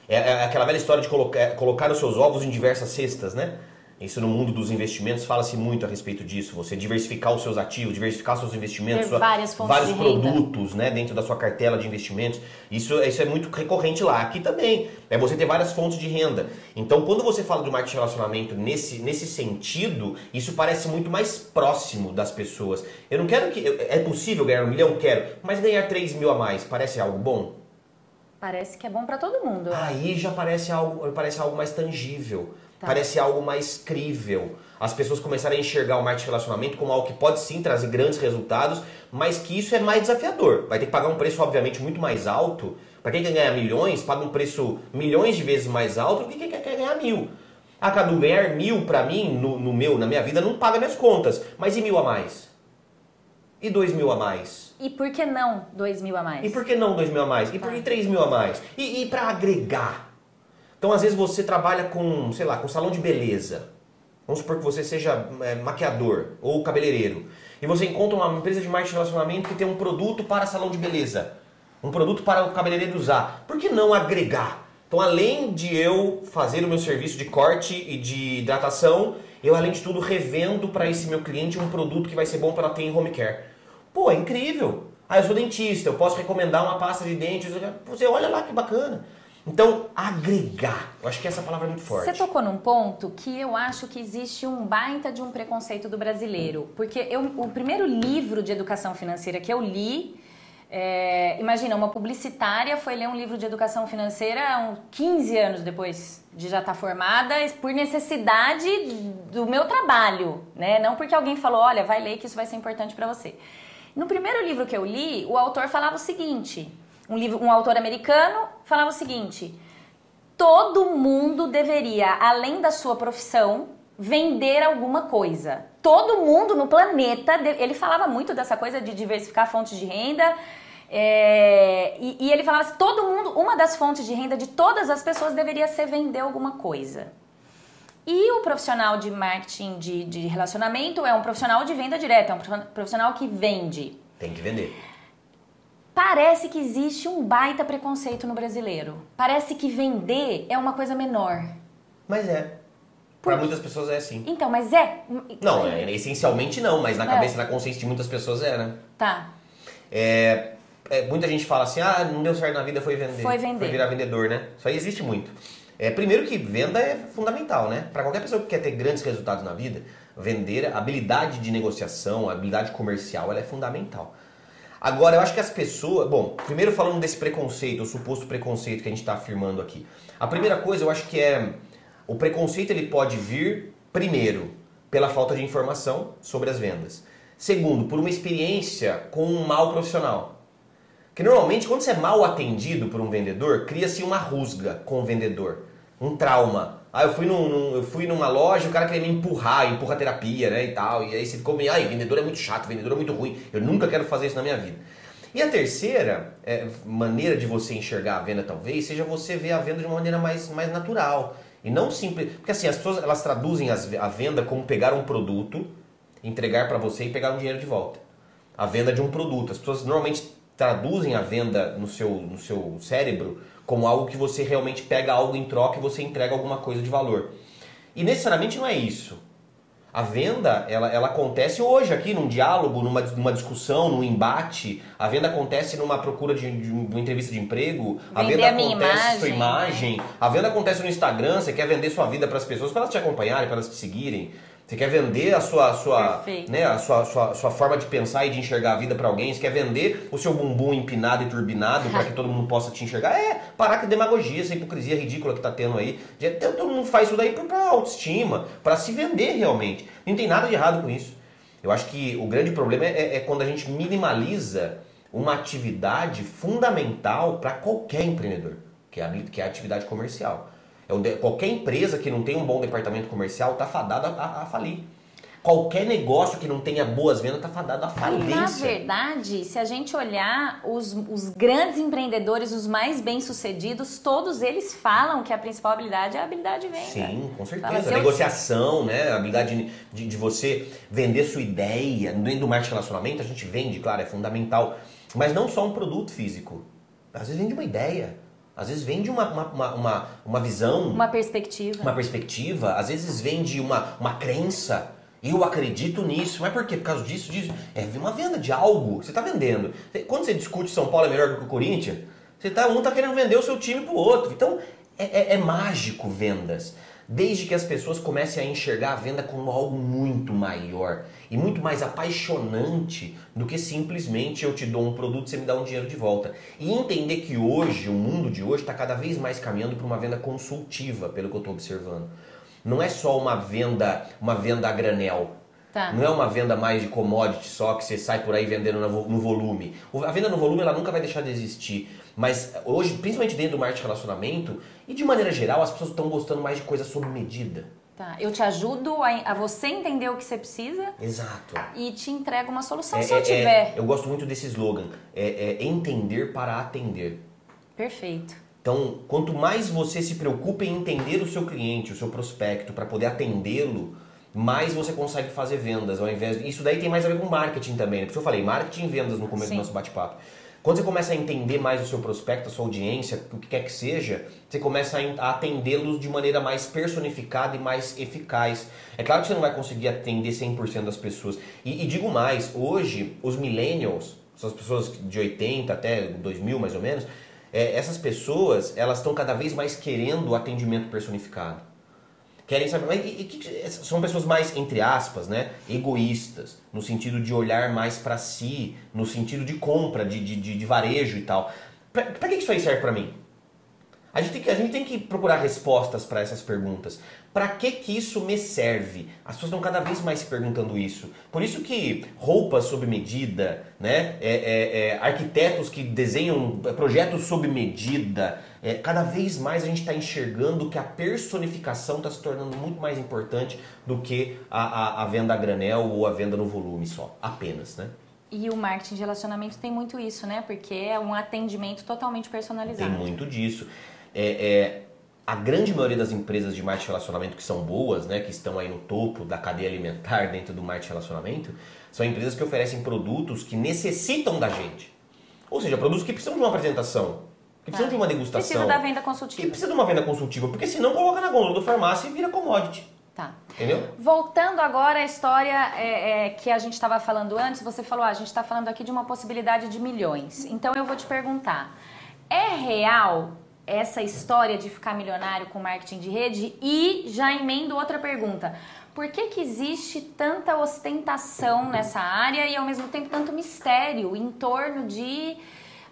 É, é aquela velha história de colocar, colocar os seus ovos em diversas cestas, né? Isso no mundo dos investimentos fala-se muito a respeito disso. Você diversificar os seus ativos, diversificar seus investimentos, várias fontes vários produtos né, dentro da sua cartela de investimentos. Isso, isso é muito recorrente lá. Aqui também. É você ter várias fontes de renda. Então, quando você fala do marketing de relacionamento nesse, nesse sentido, isso parece muito mais próximo das pessoas. Eu não quero que. É possível ganhar um milhão? Quero. Mas ganhar 3 mil a mais parece algo bom? Parece que é bom para todo mundo. Aí já parece algo, parece algo mais tangível. Tá. Parece algo mais crível. As pessoas começarem a enxergar o marketing de relacionamento como algo que pode sim trazer grandes resultados, mas que isso é mais desafiador. Vai ter que pagar um preço, obviamente, muito mais alto. Para quem quer ganhar milhões, paga um preço milhões de vezes mais alto do que quem quer ganhar mil. Ah, Cadu, ganhar mil para mim, no, no meu, na minha vida, não paga minhas contas. Mas e mil a mais? E dois mil a mais? E por que não dois mil a mais? E por que não dois mil a mais? E por que três mil a mais? E, e para agregar? Então, às vezes, você trabalha com, sei lá, com salão de beleza. Vamos supor que você seja é, maquiador ou cabeleireiro. E você encontra uma empresa de marketing de relacionamento que tem um produto para salão de beleza. Um produto para o cabeleireiro usar. Por que não agregar? Então, além de eu fazer o meu serviço de corte e de hidratação, eu, além de tudo, revendo para esse meu cliente um produto que vai ser bom para ela ter em home care. Pô, é incrível. Ah, eu sou dentista, eu posso recomendar uma pasta de dente. Você olha lá que bacana. Então, agregar. Eu acho que essa palavra é muito forte. Você tocou num ponto que eu acho que existe um baita de um preconceito do brasileiro. Porque eu, o primeiro livro de educação financeira que eu li, é, imagina, uma publicitária foi ler um livro de educação financeira uns 15 anos depois de já estar formada, por necessidade do meu trabalho, né? Não porque alguém falou, olha, vai ler que isso vai ser importante para você. No primeiro livro que eu li, o autor falava o seguinte: um, livro, um autor americano falava o seguinte: todo mundo deveria, além da sua profissão, vender alguma coisa. Todo mundo no planeta, ele falava muito dessa coisa de diversificar fontes de renda. É, e, e, ele falava assim, todo mundo, uma das fontes de renda de todas as pessoas deveria ser vender alguma coisa. E o profissional de marketing de, de relacionamento é um profissional de venda direta, é um profissional que vende. Tem que vender. Parece que existe um baita preconceito no brasileiro. Parece que vender é uma coisa menor. Mas é. Para muitas pessoas é assim. Então, mas é. Não, é, essencialmente não, mas na é. cabeça, na consciência de muitas pessoas é, né? Tá. É, é, muita gente fala assim, ah, não deu certo na vida, foi vender. Foi vender. Foi virar vendedor, né? Isso aí existe muito. É, primeiro que venda é fundamental, né? Para qualquer pessoa que quer ter grandes resultados na vida, vender, a habilidade de negociação, a habilidade comercial, ela é fundamental. Agora, eu acho que as pessoas. Bom, primeiro falando desse preconceito, o suposto preconceito que a gente está afirmando aqui. A primeira coisa eu acho que é. O preconceito ele pode vir, primeiro, pela falta de informação sobre as vendas. Segundo, por uma experiência com um mau profissional. Que normalmente, quando você é mal atendido por um vendedor, cria-se uma rusga com o vendedor, um trauma. Ah, eu fui, num, num, eu fui numa loja, o cara queria me empurrar, empurra terapia, né, e tal. E aí você ficou meio, ai, vendedor é muito chato, vendedor é muito ruim. Eu nunca quero fazer isso na minha vida. E a terceira é, maneira de você enxergar a venda, talvez, seja você ver a venda de uma maneira mais, mais natural. E não simples. Porque assim, as pessoas elas traduzem as, a venda como pegar um produto, entregar para você e pegar um dinheiro de volta. A venda de um produto. As pessoas normalmente traduzem a venda no seu, no seu cérebro como algo que você realmente pega algo em troca e você entrega alguma coisa de valor. E necessariamente não é isso. A venda, ela, ela acontece hoje aqui, num diálogo, numa, numa discussão, num embate. A venda acontece numa procura de, de uma entrevista de emprego. A venda a acontece imagem, sua imagem. Né? A venda acontece no Instagram, você quer vender sua vida para as pessoas, para elas te acompanharem, para elas te seguirem. Você quer vender a sua, sua, né, a sua, sua, sua forma de pensar e de enxergar a vida para alguém. Você quer vender o seu bumbum empinado e turbinado para que todo mundo possa te enxergar. É, parar com a demagogia, essa hipocrisia ridícula que tá tendo aí. Todo mundo faz isso daí para autoestima, para se vender realmente. Não tem nada de errado com isso. Eu acho que o grande problema é, é quando a gente minimaliza uma atividade fundamental para qualquer empreendedor, que é, a, que é a atividade comercial. É qualquer empresa que não tem um bom departamento comercial está fadada a, a, falir. Qualquer negócio que não tenha boas vendas está fadado a falência. Na verdade, se a gente olhar os, os grandes empreendedores, os mais bem-sucedidos, todos eles falam que a principal habilidade é a habilidade de venda. Sim, com certeza. Fala, a negociação, né? A habilidade de, de você vender sua ideia. Dentro do marketing relacionamento, a gente vende, claro, é fundamental. Mas não só um produto físico. Às vezes vende uma ideia. Às vezes vem de uma, uma, uma, uma, visão. Uma perspectiva. Uma perspectiva. Às vezes vem de uma, uma crença. Eu acredito nisso. Mas por quê? Por causa disso, disso. É uma venda de algo. Você está vendendo. Quando você discute São Paulo é melhor do que o Corinthians, você tá, um está querendo vender o seu time pro outro. Então é, é, é mágico vendas desde que as pessoas comecem a enxergar a venda como algo muito maior e muito mais apaixonante do que simplesmente eu te dou um produto e você me dá um dinheiro de volta. E entender que hoje, o mundo de hoje, está cada vez mais caminhando para uma venda consultiva, pelo que eu estou observando. Não é só uma venda, uma venda a granel. Tá. Não é uma venda mais de commodity só que você sai por aí vendendo no volume. A venda no volume ela nunca vai deixar de existir. Mas hoje, principalmente dentro do marketing de relacionamento, e de maneira geral, as pessoas estão gostando mais de coisas sob medida. Tá, eu te ajudo a, a, você entender o que você precisa. Exato. E te entrego uma solução é, se eu é, tiver. É, eu gosto muito desse slogan. É, é entender para atender. Perfeito. Então, quanto mais você se preocupa em entender o seu cliente, o seu prospecto, para poder atendê-lo, mais você consegue fazer vendas. Ao invés de... Isso daí tem mais a ver com marketing também. Né? Por isso eu falei, marketing e vendas no começo Sim. do nosso bate-papo. Quando você começa a entender mais o seu prospecto, a sua audiência, o que quer que seja, você começa a atendê-los de maneira mais personificada e mais eficaz. É claro que você não vai conseguir atender 100% das pessoas. E, e digo mais, hoje, os millennials, essas pessoas de 80 até 2000 mais ou menos, é, essas pessoas, elas estão cada vez mais querendo o atendimento personificado querem saber. Mas e, e, são pessoas mais, entre aspas, né, egoístas, no sentido de olhar mais para si, no sentido de compra, de, de, de, de varejo e tal. Pra, que isso aí serve para mim? A gente tem que, a gente tem que procurar respostas para essas perguntas. Para que que isso me serve? As pessoas estão cada vez mais se perguntando isso. Por isso que roupas sob medida, né? É, é, é, arquitetos que desenham projetos sob medida, é, cada vez mais a gente está enxergando que a personificação está se tornando muito mais importante do que a, a, a venda a granel ou a venda no volume só, apenas, né? E o marketing de relacionamento tem muito isso, né? Porque é um atendimento totalmente personalizado. Tem muito disso. É, é, a grande maioria das empresas de marketing de relacionamento que são boas, né, que estão aí no topo da cadeia alimentar dentro do marketing de relacionamento, são empresas que oferecem produtos que necessitam da gente. Ou seja, produtos que precisam de uma apresentação, que precisam ah, de uma degustação. Precisa da venda consultiva. Que precisa de uma venda consultiva, porque senão coloca na gôndola do farmácia e vira commodity. Tá. Entendeu? Voltando agora à história é, é, que a gente estava falando antes, você falou, ah, a gente está falando aqui de uma possibilidade de milhões. Então eu vou te perguntar, é real essa história de ficar milionário com marketing de rede? E já emendo outra pergunta. Por que, que existe tanta ostentação nessa área e ao mesmo tempo tanto mistério em torno de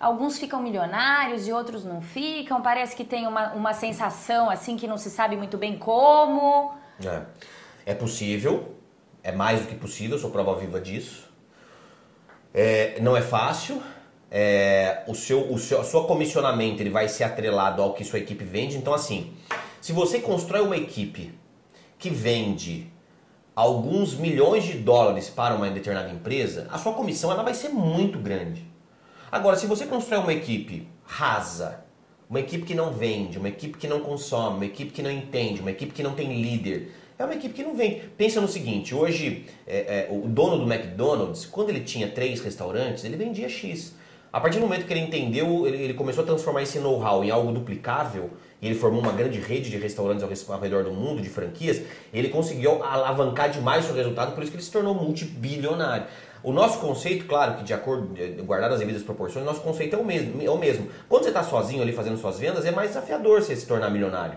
alguns ficam milionários e outros não ficam? Parece que tem uma, uma sensação assim que não se sabe muito bem como. É, é possível, é mais do que possível, sou prova viva disso. É, não é fácil, é, o seu, o seu, seu comissionamento ele vai ser atrelado ao que sua equipe vende. Então, assim, se você constrói uma equipe que vende alguns milhões de dólares para uma determinada empresa, a sua comissão ela vai ser muito grande. Agora, se você constrói uma equipe rasa, uma equipe que não vende, uma equipe que não consome, uma equipe que não entende, uma equipe que não tem líder, é uma equipe que não vende. Pensa no seguinte: hoje, é, é, o dono do McDonald's, quando ele tinha três restaurantes, ele vendia X. A partir do momento que ele entendeu, ele, ele começou a transformar esse know-how em algo duplicável, e ele formou uma grande rede de restaurantes ao redor do mundo, de franquias, ele conseguiu alavancar demais o seu resultado, por isso que ele se tornou multibilionário. O nosso conceito, claro que de acordo, guardar as devidas proporções, nosso conceito é o mesmo. É o mesmo. Quando você está sozinho ali fazendo suas vendas, é mais desafiador você se tornar milionário.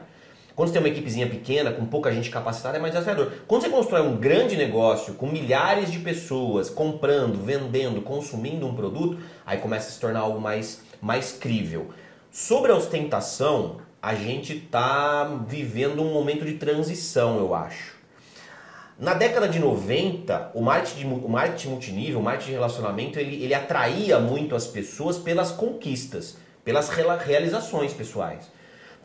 Quando você tem uma equipezinha pequena, com pouca gente capacitada, é mais desafiador. Quando você constrói um grande negócio com milhares de pessoas comprando, vendendo, consumindo um produto, aí começa a se tornar algo mais, mais crível. Sobre a ostentação, a gente está vivendo um momento de transição, eu acho. Na década de 90, o marketing, o marketing multinível, o marketing de relacionamento, ele, ele atraía muito as pessoas pelas conquistas, pelas realizações pessoais.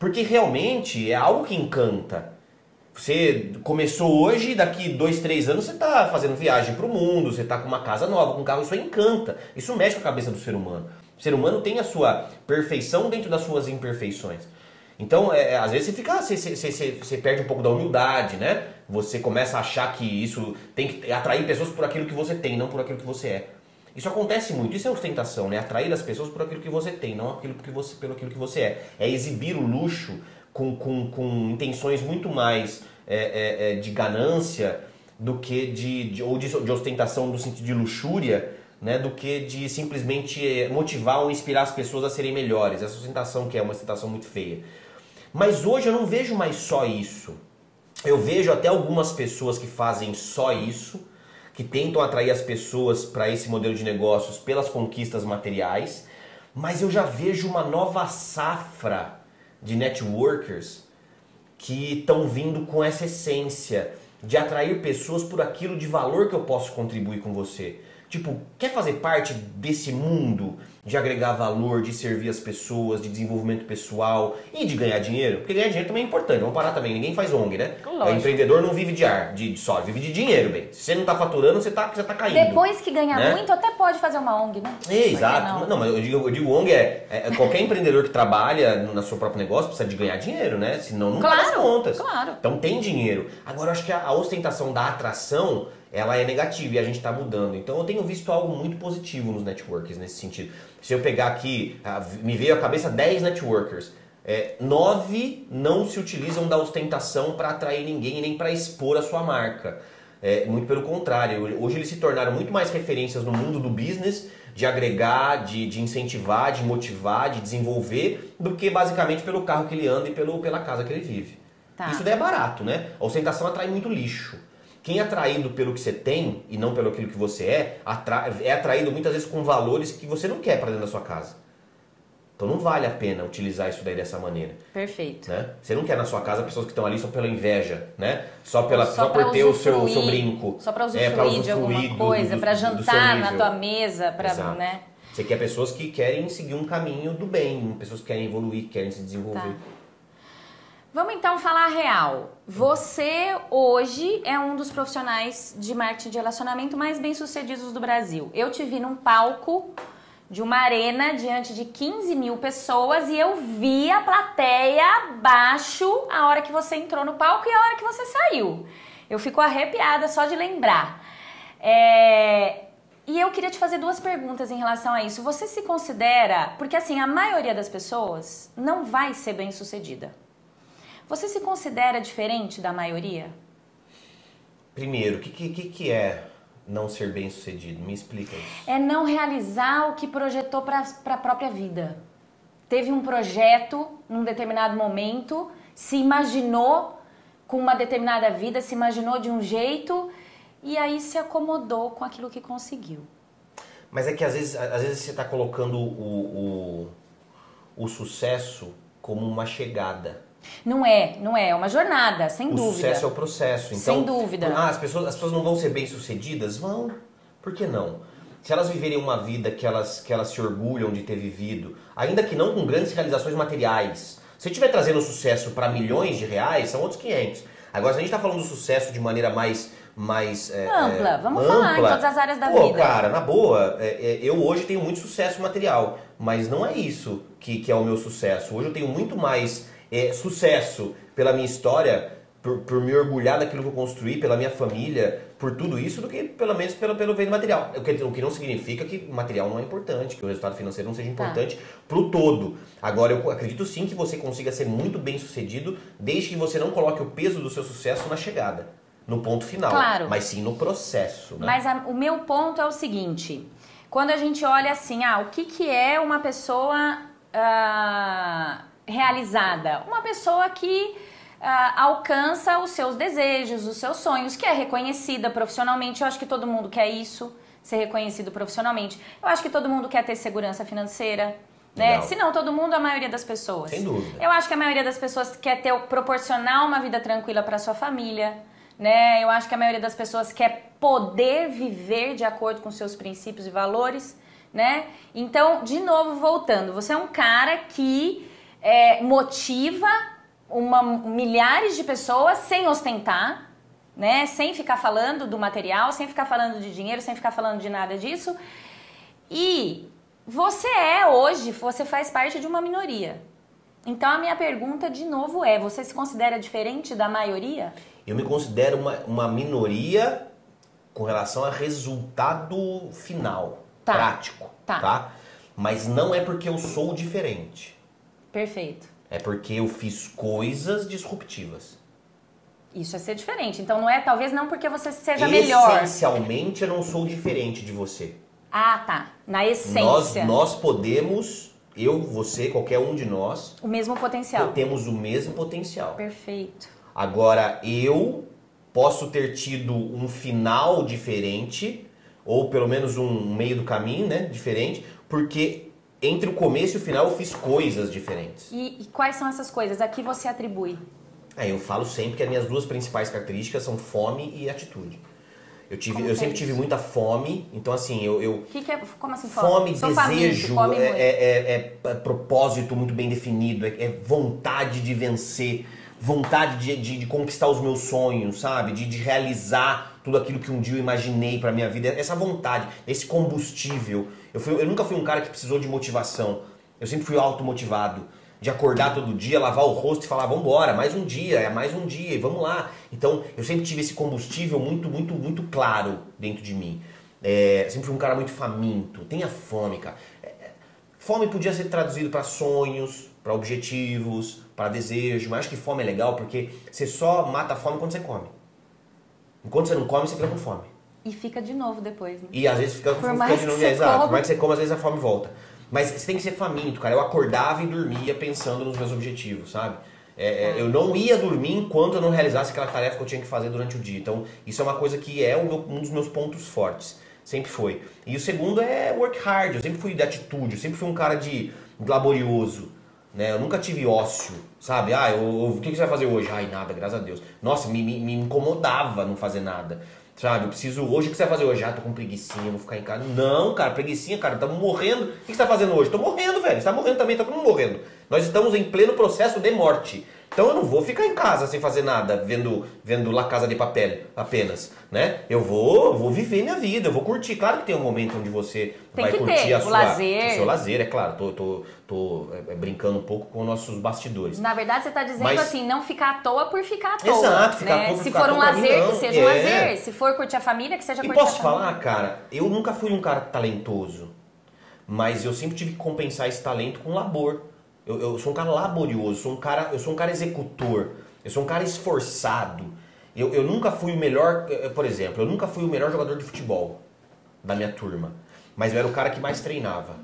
Porque realmente é algo que encanta. Você começou hoje, daqui dois, três anos você está fazendo viagem para o mundo, você está com uma casa nova, com um carro, isso encanta. Isso mexe com a cabeça do ser humano. O ser humano tem a sua perfeição dentro das suas imperfeições. Então, é, é às vezes você fica, você, você, você, perde um pouco da humildade, né? Você começa a achar que isso tem que atrair pessoas por aquilo que você tem, não por aquilo que você é. Isso acontece muito, isso é ostentação, né? Atrair as pessoas por aquilo que você tem, não aquilo que você, pelo aquilo que você é. É exibir o luxo com, com, com intenções muito mais é, é, é, de ganância do que de, de ou de, de, ostentação no sentido de luxúria, né? Do que de simplesmente é, motivar ou inspirar as pessoas a serem melhores. Essa ostentação que é uma ostentação muito feia. Mas hoje eu não vejo mais só isso. Eu vejo até algumas pessoas que fazem só isso que tentam atrair as pessoas para esse modelo de negócios pelas conquistas materiais, mas eu já vejo uma nova safra de networkers que estão vindo com essa essência de atrair pessoas por aquilo de valor que eu posso contribuir com você. Tipo, quer fazer parte desse mundo de agregar valor, de servir as pessoas, de desenvolvimento pessoal e de ganhar dinheiro? Porque ganhar dinheiro também é importante, vamos parar também, ninguém faz ONG, né? O empreendedor não vive de ar, de, de só, vive de dinheiro, bem. Se você não tá faturando, você tá, você tá caindo. Depois que ganhar né? muito, até pode fazer uma ONG, né? É, exato. Não? não? mas eu digo, eu digo ONG é, é, qualquer empreendedor que trabalha no seu próprio negócio precisa de ganhar dinheiro, né? Senão não claro, paga as contas. Claro. Então tem dinheiro. Agora eu acho que a, a ostentação da atração ela é negativa e a gente está mudando. Então eu tenho visto algo muito positivo nos networks nesse sentido. Se eu pegar aqui, me veio à cabeça 10 networkers. É, nove não se utilizam da ostentação para atrair ninguém nem para expor a sua marca. É, muito pelo contrário, hoje eles se tornaram muito mais referências no mundo do business, de agregar, de, de incentivar, de motivar, de desenvolver, do que basicamente pelo carro que ele anda e pelo, pela casa que ele vive. Tá. Isso daí é barato, né? A ostentação atrai muito lixo. Quem é atraído pelo que você tem e não pelo aquilo que você é, atra é atraído muitas vezes com valores que você não quer para dentro da sua casa. Então não vale a pena utilizar isso daí dessa maneira. Perfeito. Né? Você não quer na sua casa pessoas que estão ali só pela inveja, né? Só, pela, Só só, pra por ter o seu, seu brinco. Só pra É, usufruir, pra de usufruir alguma do- coisa, pra seu jantar na tua mesa, pra, Exato. né? Você quer pessoas que querem seguir um caminho do bem, pessoas que querem evoluir, que querem se desenvolver. Tá. Vamos então falar real. Você hoje é um dos profissionais de marketing de relacionamento mais bem sucedidos do Brasil. Eu te vi num palco de uma arena diante de 15 mil pessoas e eu vi a plateia abaixo a hora que você entrou no palco e a hora que você saiu. Eu fico arrepiada só de lembrar. É, E eu queria te fazer duas perguntas em relação a isso. Você se considera, porque assim, a maioria das pessoas não vai ser bem sucedida. Você se considera diferente da maioria? Primeiro, o que, que, que é não ser bem sucedido? Me explica isso. É não realizar o que projetou para a própria vida. Teve um projeto num determinado momento, se imaginou com uma determinada vida, se imaginou de um jeito e aí se acomodou com aquilo que conseguiu. Mas é que às vezes, às vezes você está colocando o, o, o sucesso como uma chegada. Não é, não é, é uma jornada, sem o dúvida. sucesso é o processo. Então, Sem dúvida. Ah, as pessoas, as pessoas não vão ser bem sucedidas? Vão. Por que não? Se elas viverem uma vida que elas, que elas se orgulham de ter vivido, ainda que não com grandes realizações materiais. Se estiver trazendo sucesso para milhões de reais, são outros 500. Agora, se a gente está falando do sucesso de maneira mais. mais é, Ampla, é, vamos falar em todas as áreas da pô, vida. cara, na boa, é, é, eu hoje tenho muito sucesso material, mas não é isso que, que é o meu sucesso. Hoje eu tenho muito mais é, sucesso pela minha história, por, por me orgulhar daquilo que eu construí, pela minha família, por tudo isso, do que pelo menos pelo, pelo bem material. O que, o que não significa que o material não é importante, que o resultado financeiro não seja Tá. importante pro todo. Agora, eu acredito sim que você consiga ser muito bem sucedido, desde que você não coloque o peso do seu sucesso na chegada, no ponto final. Claro. Mas sim no processo. Né? Mas a- o meu ponto é o seguinte: quando a gente olha assim, ah, o que, que é uma pessoa ah, realizada? Uma pessoa que ah, alcança os seus desejos, os seus sonhos, que é reconhecida profissionalmente. Eu acho que todo mundo quer isso, ser reconhecido profissionalmente. Eu acho que todo mundo quer ter segurança financeira. Né? Se não, todo mundo, a maioria das pessoas. Sem dúvida. Eu acho que a maioria das pessoas quer ter proporcionar uma vida tranquila para sua família, né? Eu acho que a maioria das pessoas quer poder viver de acordo com seus princípios e valores, né? Então, de novo, voltando, você é um cara que é, motiva uma, milhares de pessoas sem ostentar, né? Sem ficar falando do material, sem ficar falando de dinheiro, sem ficar falando de nada disso. E você é hoje, você faz parte de uma minoria. Então a minha pergunta de novo é: você se considera diferente da maioria? Eu me considero uma, uma minoria com relação a resultado final, Tá. prático, Tá. tá. Mas não é porque eu sou diferente. Perfeito. É porque eu fiz coisas disruptivas. Isso é ser diferente. Então não é, talvez não porque você seja melhor. Essencialmente eu não sou diferente de você. Ah, tá. Na Nós, essência. nós podemos, eu, você, qualquer um de nós, O mesmo potencial. temos o mesmo potencial. Perfeito. Agora, eu posso ter tido um final diferente, ou pelo menos um meio do caminho, né? Diferente, porque entre o começo e o final eu fiz coisas diferentes. E, e quais são essas coisas? A que você atribui? É, eu falo sempre que as minhas duas principais características são fome e atitude. Eu, tive, Como eu que é sempre tive muita fome, então assim, eu, eu O que, que é. Como assim Fome, faminto, desejo, é, é- é- é propósito muito bem definido, é, é vontade de vencer, vontade de, de- de conquistar os meus sonhos, sabe? De, de realizar tudo aquilo que um dia eu imaginei pra minha vida. Essa vontade, esse combustível. Eu, fui- eu nunca fui um cara que precisou de motivação. Eu sempre fui automotivado. De acordar todo dia, lavar o rosto e falar, vambora, mais um dia, é mais um dia, e vamos lá. Então, eu sempre tive esse combustível muito, muito, muito claro dentro de mim. É, sempre fui um cara muito faminto. Tenha fome, cara. É, é, fome podia ser traduzido para sonhos, para objetivos, para desejo. Mas acho que fome é legal porque você só mata a fome quando você come. Enquanto você não come, você fica com fome. E fica de novo depois, né? E às vezes fica com Por fome mais de novo. Exato. Por mais que você coma, às vezes a fome volta. Mas você tem que ser faminto, cara. Eu acordava e dormia pensando nos meus objetivos, sabe? É, é, eu não ia dormir enquanto eu não realizasse aquela tarefa que eu tinha que fazer durante o dia. Então, isso é uma coisa que é um dos meus pontos fortes. Sempre foi. E o segundo é work hard. Eu sempre fui de atitude. Eu sempre fui um cara de, laborioso. Né? Eu nunca tive ócio, sabe? Ah, eu, eu- o que que você vai fazer hoje? Ai, nada, graças a Deus. Nossa, me, me, me incomodava não fazer nada. Sabe, eu preciso hoje, o que você vai fazer hoje? Ah, tô com preguicinha, vou ficar em casa. Não, cara, preguicinha, cara, estamos morrendo. O que você tá fazendo hoje? Tô morrendo, velho. Você tá morrendo também, tá todo mundo morrendo. Nós estamos em pleno processo de morte. Então eu não vou ficar em casa sem fazer nada, vendo, vendo La Casa de Papel apenas, né? Eu vou, vou viver minha vida, eu vou curtir. Claro que tem um momento onde você Tem vai curtir ter a o sua, lazer. o seu lazer, é claro. Tô, tô, tô é, brincando um pouco com nossos bastidores. Na verdade, você está dizendo Mas- assim, não ficar à toa por ficar à toa. Exato, ficar à né? toa por Se for à um lazer, não. que seja um É. lazer. Se for curtir a família, que seja E curtir posso a família. falar, cara, eu nunca fui um cara talentoso, mas eu sempre tive que compensar esse talento com labor. Eu, eu sou um cara laborioso, sou um cara, eu sou um cara executor, eu sou um cara esforçado. Eu, eu nunca fui o melhor, eh, por exemplo, eu nunca fui o melhor jogador de futebol da minha turma, mas eu era o cara que mais treinava.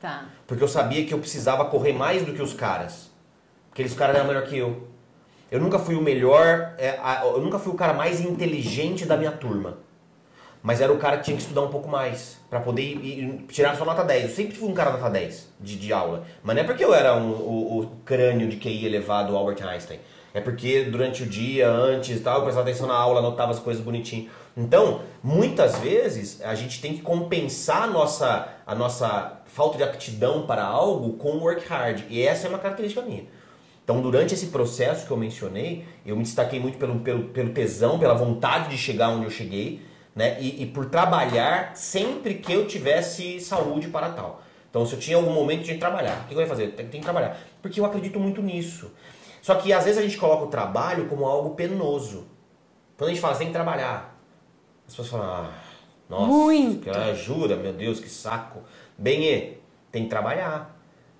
Tá. Porque eu sabia que eu precisava correr mais do que os caras. Aqueles caras eram melhor que eu. Eu nunca fui o melhor, a- eu nunca fui o cara mais inteligente da minha turma. Mas era o cara que tinha que estudar um pouco mais, pra poder ir- ir- tirar só nota 10. Eu sempre fui um cara nota 10 de, de aula. Mas não é porque eu era um- o, o crânio de QI elevado Albert Einstein. É porque durante o dia, antes e tal, eu prestava atenção na aula, anotava as coisas bonitinho. Então, muitas vezes, a gente tem que compensar a nossa, a nossa falta de aptidão para algo com work hard. E essa é uma característica minha. Então, durante esse processo que eu mencionei, eu me destaquei muito pelo, pelo, pelo tesão, pela vontade de chegar onde eu cheguei, né? E, e por trabalhar sempre que eu tivesse saúde para tal. Então, se eu tinha algum momento, que trabalhar. O que eu ia fazer? Tem, tem que trabalhar. Porque eu acredito muito nisso. Só que às vezes a gente coloca o trabalho como algo penoso. Quando a gente fala, tem que trabalhar. As pessoas falam, ah, nossa, Muito. que ajuda, meu Deus, que saco. Bem, tem que trabalhar.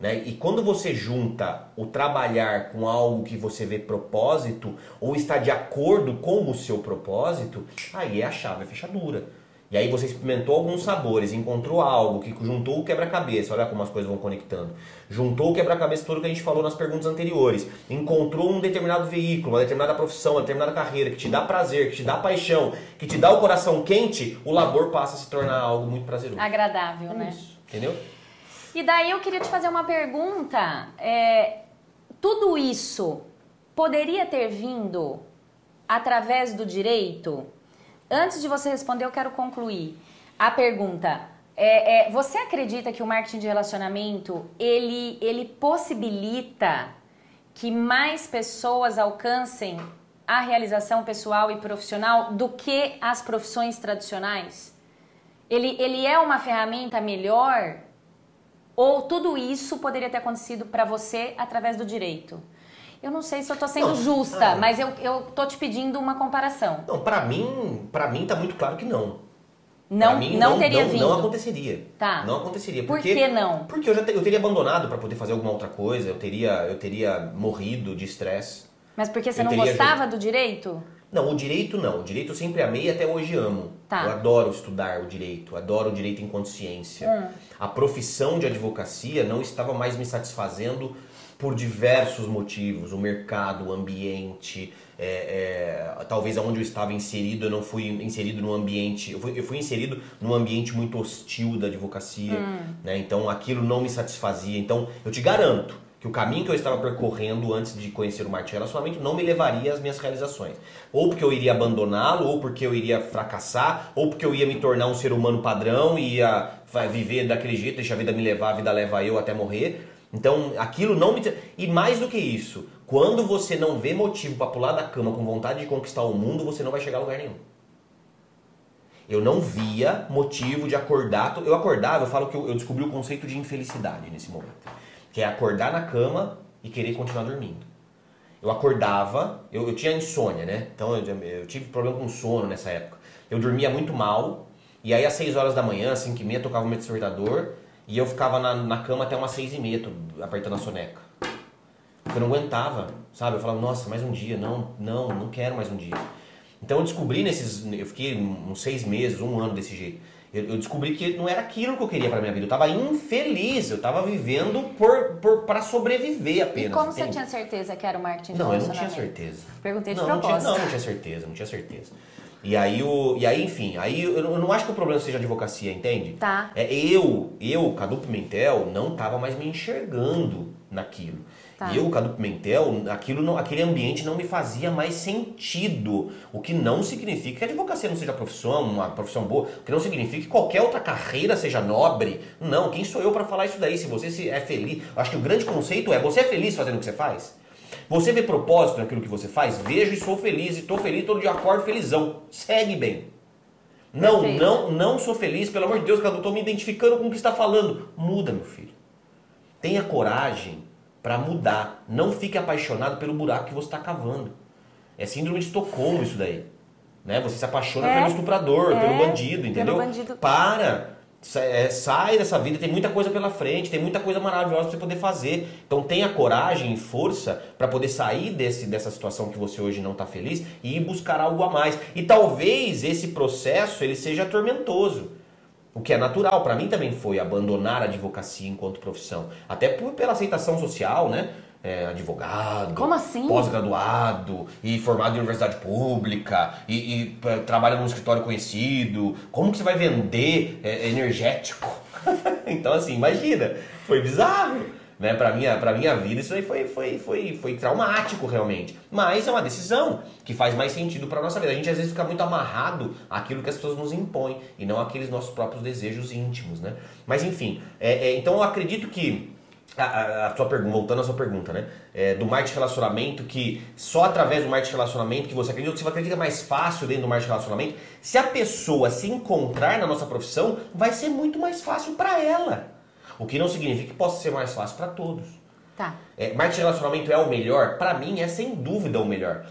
Né? E quando você junta o trabalhar com algo que você vê propósito, ou está de acordo com o seu propósito, aí é a chave, a fechadura. E aí você experimentou alguns sabores, encontrou algo que juntou o quebra-cabeça, olha como as coisas vão conectando. Juntou o quebra-cabeça tudo que a gente falou nas perguntas anteriores. Encontrou um determinado veículo, uma determinada profissão, uma determinada carreira que te dá prazer, que te dá paixão, que te dá o coração quente, o labor passa a se tornar algo muito prazeroso. Agradável, né? Isso, entendeu? E daí eu queria te fazer uma pergunta. É, tudo isso poderia ter vindo através do direito? Antes de você responder, eu quero concluir a pergunta. É, é, você acredita que o marketing de relacionamento ele, ele possibilita que mais pessoas alcancem a realização pessoal e profissional do que as profissões tradicionais? Ele, ele é uma ferramenta melhor ou tudo isso poderia ter acontecido para você através do direito? Eu não sei se eu tô sendo Não, justa, ah. mas eu, eu tô te pedindo uma comparação. Não, pra mim, pra mim tá muito claro que não. Não, mim, não, teria não, vindo. Não aconteceria. Tá. Não aconteceria. Por Porque, que não? Porque eu já te- eu teria abandonado pra poder fazer alguma outra coisa, eu teria, eu teria morrido de estresse. Mas porque você Eu não teria gostava do direito? Não, o direito não. O direito eu sempre amei e até hoje amo. Tá. Eu adoro estudar o direito, adoro o direito enquanto ciência. Hum. A profissão de advocacia não estava mais me satisfazendo por diversos motivos. O mercado, o ambiente, é, é, talvez aonde eu estava inserido, eu não fui inserido no ambiente. Eu fui, eu fui inserido num ambiente muito hostil da advocacia. Hum. Né? Então aquilo não me satisfazia. Então eu te garanto que o caminho que eu estava percorrendo antes de conhecer o marketing relacionamento não me levaria às minhas realizações. Ou porque eu iria abandoná-lo, ou porque eu iria fracassar, ou porque eu ia me tornar um ser humano padrão e ia viver daquele jeito, deixa a vida me levar, a vida leva eu até morrer. Então, aquilo não me. E mais do que isso, quando você não vê motivo para pular da cama com vontade de conquistar o mundo, você não vai chegar a lugar nenhum. Eu não via motivo de acordar. Eu acordava, eu falo que eu descobri o conceito de infelicidade nesse momento. Que é acordar na cama e querer continuar dormindo. Eu acordava, eu, eu tinha insônia, né? Então eu, eu tive problema com sono nessa época. Eu dormia muito mal, e aí às 6 horas da manhã, 5 e meia, tocava o meu despertador, e eu ficava na, na cama até umas 6 e meia, apertando a soneca. Eu não aguentava, sabe? Eu falava, nossa, mais um dia, não, não, não quero mais um dia. Então eu descobri nesses. Eu fiquei uns seis meses, um ano desse jeito. Eu, eu descobri que não era aquilo que eu queria pra minha vida. Eu tava infeliz, eu tava vivendo por, por, para sobreviver apenas. E como você entende? tinha certeza que era o marketing Não, eu não tinha certeza. Perguntei de não, não tinha, propósito. não, não tinha certeza, não tinha certeza. E aí, o, e aí enfim, aí eu não acho que o problema seja a advocacia, entende? Tá. É, eu, eu, Cadu Pimentel, não tava mais me enxergando naquilo. Tá. Eu, Cadu Pimentel, aquilo não, aquele ambiente não me fazia mais sentido. O que não significa que a advocacia não seja profissão, uma profissão boa. O que não significa que qualquer outra carreira seja nobre. Não, quem sou eu para falar isso daí? Se você se é feliz. Acho que o grande conceito é: você é feliz fazendo o que você faz? Você vê propósito naquilo que você faz? Vejo e sou feliz, e estou feliz, todo dia acordo felizão. Segue bem. Não, Perfeito. não, não sou feliz, pelo amor de Deus, Cadu, estou me identificando com o que está falando. Muda, meu filho. Tenha coragem para mudar. Não fique apaixonado pelo buraco que você está cavando. É síndrome de Estocolmo isso daí. Né? Você se apaixona É. pelo estuprador, É, pelo bandido, pelo entendeu? bandido. Para! É, sai dessa vida, tem muita coisa pela frente, tem muita coisa maravilhosa pra você poder fazer. Então tenha coragem e força para poder sair desse, dessa situação que você hoje não tá feliz e ir buscar algo a mais. E talvez esse processo ele seja tormentoso. O que é natural, para mim também foi abandonar a advocacia enquanto profissão. Até por, pela aceitação social, né? É, advogado, Como assim? pós-graduado e formado em universidade pública e, e, trabalha num escritório conhecido. Como que você vai vender é, energético? então, assim, imagina, foi bizarro. Né? Pra, minha, pra minha vida, isso aí foi, foi, foi, foi traumático realmente. Mas é uma decisão que faz mais sentido pra nossa vida. A gente às vezes fica muito amarrado àquilo que as pessoas nos impõem e não aqueles nossos próprios desejos íntimos. Né? Mas enfim, é, é, então eu acredito que a, a- a sua pergunta, voltando à sua pergunta, né? É, do marketing relacionamento, que só através do marketing relacionamento que você acredita, você acredita mais fácil dentro do marketing relacionamento, se a pessoa se encontrar na nossa profissão, vai ser muito mais fácil para ela. O que não significa que possa ser mais fácil para todos. Tá. É, marketing de relacionamento é o melhor? Para mim é sem dúvida o melhor.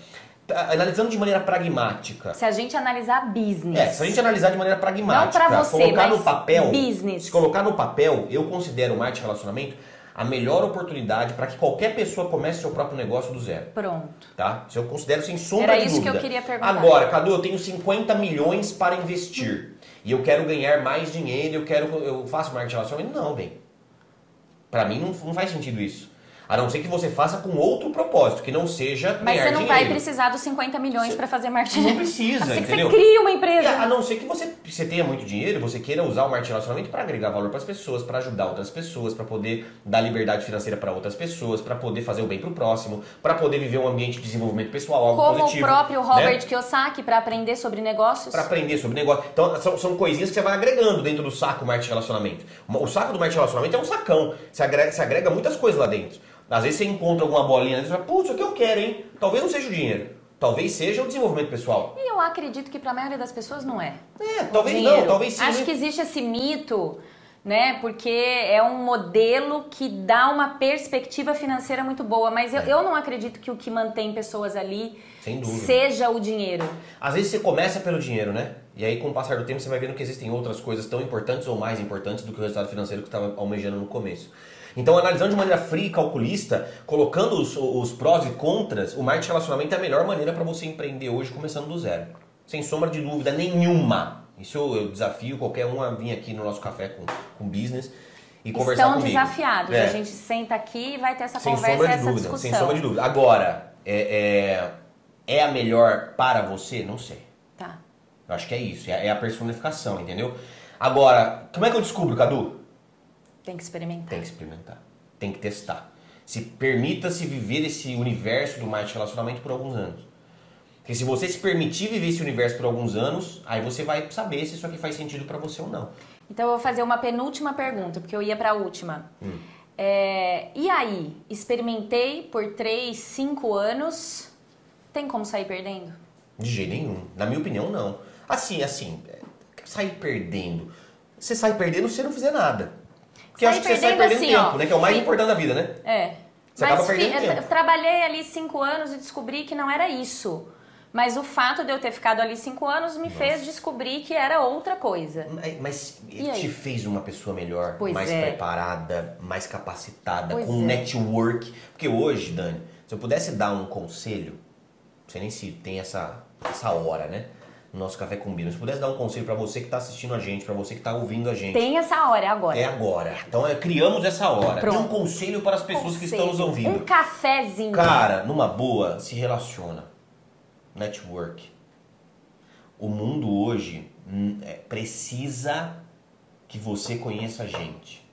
Tá, Analisando de maneira pragmática, Se a gente analisar business. é, se a gente analisar de maneira pragmática, Não pra você, colocar no papel, business. se colocar no papel, eu considero o marketing de relacionamento a melhor oportunidade para que qualquer pessoa comece seu próprio negócio do zero, Pronto. tá? Isso eu considero sem sombra Era de isso que dúvida. eu queria perguntar. Agora, Cadu, eu tenho 50 milhões para investir e eu quero ganhar mais dinheiro, eu quero eu faço marketing de relacionamento? Não, bem. Para mim não, não faz sentido isso. A não ser que você faça com outro propósito, que não seja Mas ganhar você não dinheiro. vai precisar dos 50 milhões para fazer marketing. Não precisa, A não ser que entendeu? você cria uma empresa. É, a não ser que você, você tenha muito dinheiro, você queira usar o marketing relacionamento para agregar valor para as pessoas, para ajudar outras pessoas, para poder dar liberdade financeira para outras pessoas, para poder fazer o bem para o próximo, para poder viver um ambiente de desenvolvimento pessoal, algo Como positivo. o próprio né? Robert Kiyosaki para aprender sobre negócios. Para aprender sobre negócio. Então, são, são coisinhas que você vai agregando dentro do saco marketing relacionamento. O saco do marketing relacionamento é um sacão. Você agrega, você agrega muitas coisas lá dentro. Às vezes você encontra alguma bolinha e fala, putz, isso aqui eu quero, hein? Talvez não seja o dinheiro. Talvez seja o desenvolvimento pessoal. E eu acredito que para a maioria das pessoas não é. É, talvez Dinheiro. não, talvez sim. Acho né? que existe esse mito, né? Porque é um modelo que dá uma perspectiva financeira muito boa. Mas eu, eu não acredito que o que mantém pessoas ali É. Seja o dinheiro. Às vezes você começa pelo dinheiro, né? E aí, com o passar do tempo, você vai vendo que existem outras coisas tão importantes ou mais importantes do que o resultado financeiro que estava almejando no começo. Então, analisando de maneira fria e calculista, colocando os, os prós e contras, o marketing de relacionamento é a melhor maneira para você empreender hoje, começando do zero. Sem sombra de dúvida nenhuma. Isso eu, eu desafio qualquer um a vir aqui no nosso café com, com business e conversar Estão comigo. desafiados. É. A gente senta aqui e vai ter essa Sem conversa essa dúvida, discussão. sem sombra de dúvida. Agora, é, é, é a melhor para você? Não sei. Tá. Eu acho que é isso, é é a personificação, entendeu? Agora, como é que eu descubro, Cadu? Tem que experimentar. Tem que experimentar, tem que testar. Se permita-se viver esse universo do de relacionamento por alguns anos. Porque se você se permitir viver esse universo por alguns anos, aí você vai saber se isso aqui faz sentido pra você ou não. Então eu vou fazer uma penúltima pergunta, porque eu ia para a última. Hum. É, e aí, experimentei por 3, 5 anos, tem como sair perdendo? De jeito nenhum. Na minha opinião, não. Assim, assim, é, sair perdendo. Você sai perdendo se você não fizer nada. Eu Sair acho que você sai perdendo assim, tempo, ó, né? Que é o mais importante da vida, né? É. Você Mas acaba perdendo fi- eu tempo. trabalhei ali 5 anos e descobri que não era isso. Mas o fato de eu ter ficado ali 5 anos me fez descobrir que era outra coisa. Mas- Mas aí? te fez uma pessoa melhor, Pois mais é. preparada, mais capacitada, Pois com é. network. Porque hoje, Dani, se eu pudesse dar um conselho, não sei nem se tem essa, essa hora, né? No nosso Café Combina. Se pudesse dar um conselho pra você que tá assistindo a gente, pra você que tá ouvindo a gente. Tem essa hora, é agora. É agora. Então é, criamos essa hora. Pronto. Um conselho para as pessoas que estão nos Conselho. ouvindo. Um cafezinho. Cara, numa boa, se relaciona. Network. o mundo hoje hum, é, precisa que você conheça gente.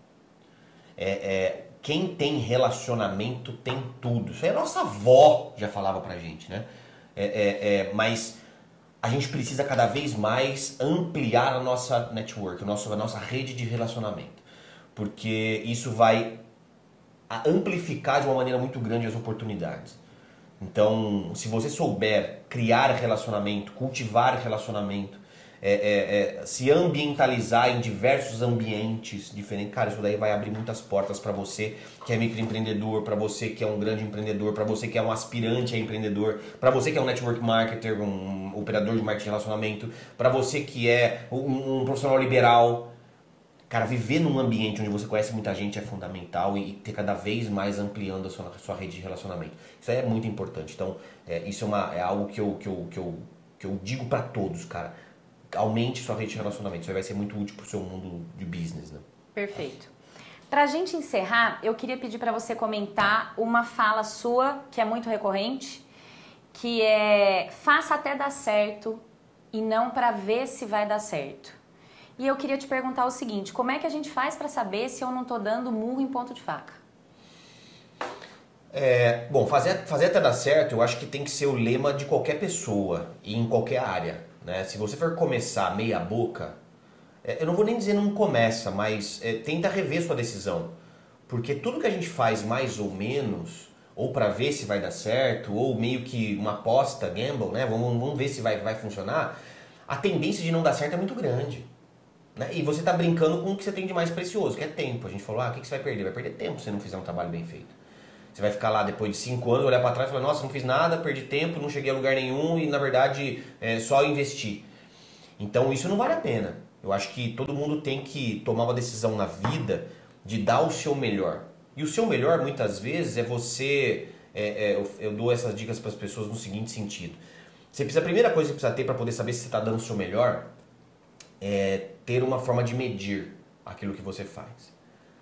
É, é, quem tem relacionamento tem tudo. Isso aí a nossa avó já falava pra gente, né? É, é, é, mas a gente precisa cada vez mais ampliar a nossa network, a nossa, rede de relacionamento. Porque isso vai amplificar de uma maneira muito grande as oportunidades. Então, se você souber criar relacionamento, cultivar relacionamento, é, é, é, se ambientalizar em diversos ambientes diferentes, cara, isso daí vai abrir muitas portas para você que é microempreendedor, para você que é um grande empreendedor, para você que é um aspirante a empreendedor, para você que é um network marketer, um operador de marketing de relacionamento, para você que é um, um profissional liberal. Cara, viver num ambiente onde você conhece muita gente é fundamental e ter cada vez mais ampliando a sua, a sua rede de relacionamento. Isso é muito importante. Então, é, isso é, uma, é algo que eu, que eu, que eu, que eu digo para todos, cara aumente sua rede de relacionamento. Isso vai ser muito útil para o seu mundo de business, né? Perfeito. Para a gente encerrar, eu queria pedir para você comentar uma fala sua que é muito recorrente, que é faça até dar certo e não para ver se vai dar certo. E eu queria te perguntar o seguinte: como é que a gente faz para saber se eu não estou dando murro em ponto de faca? É, bom, fazer, fazer até dar certo, eu acho que tem que ser o lema de qualquer pessoa e em qualquer área. Né? Se você for começar meia boca, é, eu não vou nem dizer não começa, mas é, tenta rever sua decisão. Porque tudo que a gente faz mais ou menos, ou para ver se vai dar certo, ou meio que uma aposta, gamble, né? Vamos, vamos ver se vai, vai funcionar, a tendência de não dar certo é muito grande. Né? E você está brincando com o que você tem de mais precioso, que é tempo. A gente falou, ah, o que você vai perder? Vai perder tempo se não fizer um trabalho bem feito. Você vai ficar lá depois de cinco anos, olhar para trás e falar, nossa, não fiz nada, perdi tempo, não cheguei a lugar nenhum e na verdade é só investir. Então isso não vale a pena. Eu acho que todo mundo tem que tomar uma decisão na vida de dar o seu melhor. E o seu melhor muitas vezes é você. É, é, eu, eu, dou essas dicas para as pessoas no seguinte sentido. Você precisa, a primeira coisa que precisa ter para poder saber se você está dando o seu melhor é ter uma forma de medir aquilo que você faz.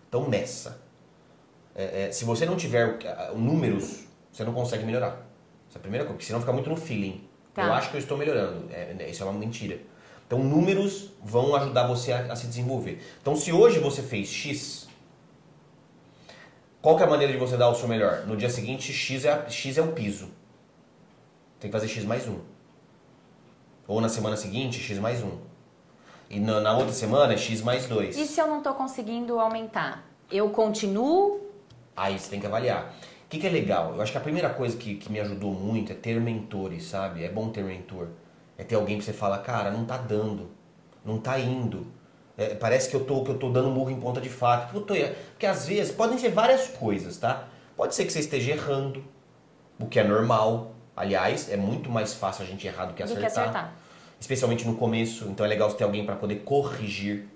Então meça. É, é, se você não tiver números, você não consegue melhorar. Essa é a primeira coisa, porque senão fica muito no feeling. Tá. Eu acho que eu estou melhorando. É, né, isso é uma mentira. Então, números vão ajudar você a, a, se desenvolver. Então, se hoje você fez X, qual é a maneira de você dar o seu melhor? No dia seguinte, X é, X é o piso. Tem que fazer X mais um. Ou na semana seguinte, X mais um. E na, na outra semana, X mais dois. E se eu não estou conseguindo aumentar? Eu continuo Aí você tem que avaliar. O que, que é legal? Eu acho que a primeira coisa que, que me ajudou muito é ter mentores, sabe? É bom ter mentor. É ter alguém que você fala, cara, não tá dando, não tá indo. É, parece que eu, tô, que eu tô dando murro em ponta de faca. Eu tô, porque às vezes podem ser várias coisas, tá? Pode ser que você esteja errando, o que é normal. Aliás, é muito mais fácil a gente errar do que acertar. Do que acertar. Especialmente no começo. Então é legal você ter alguém para poder corrigir.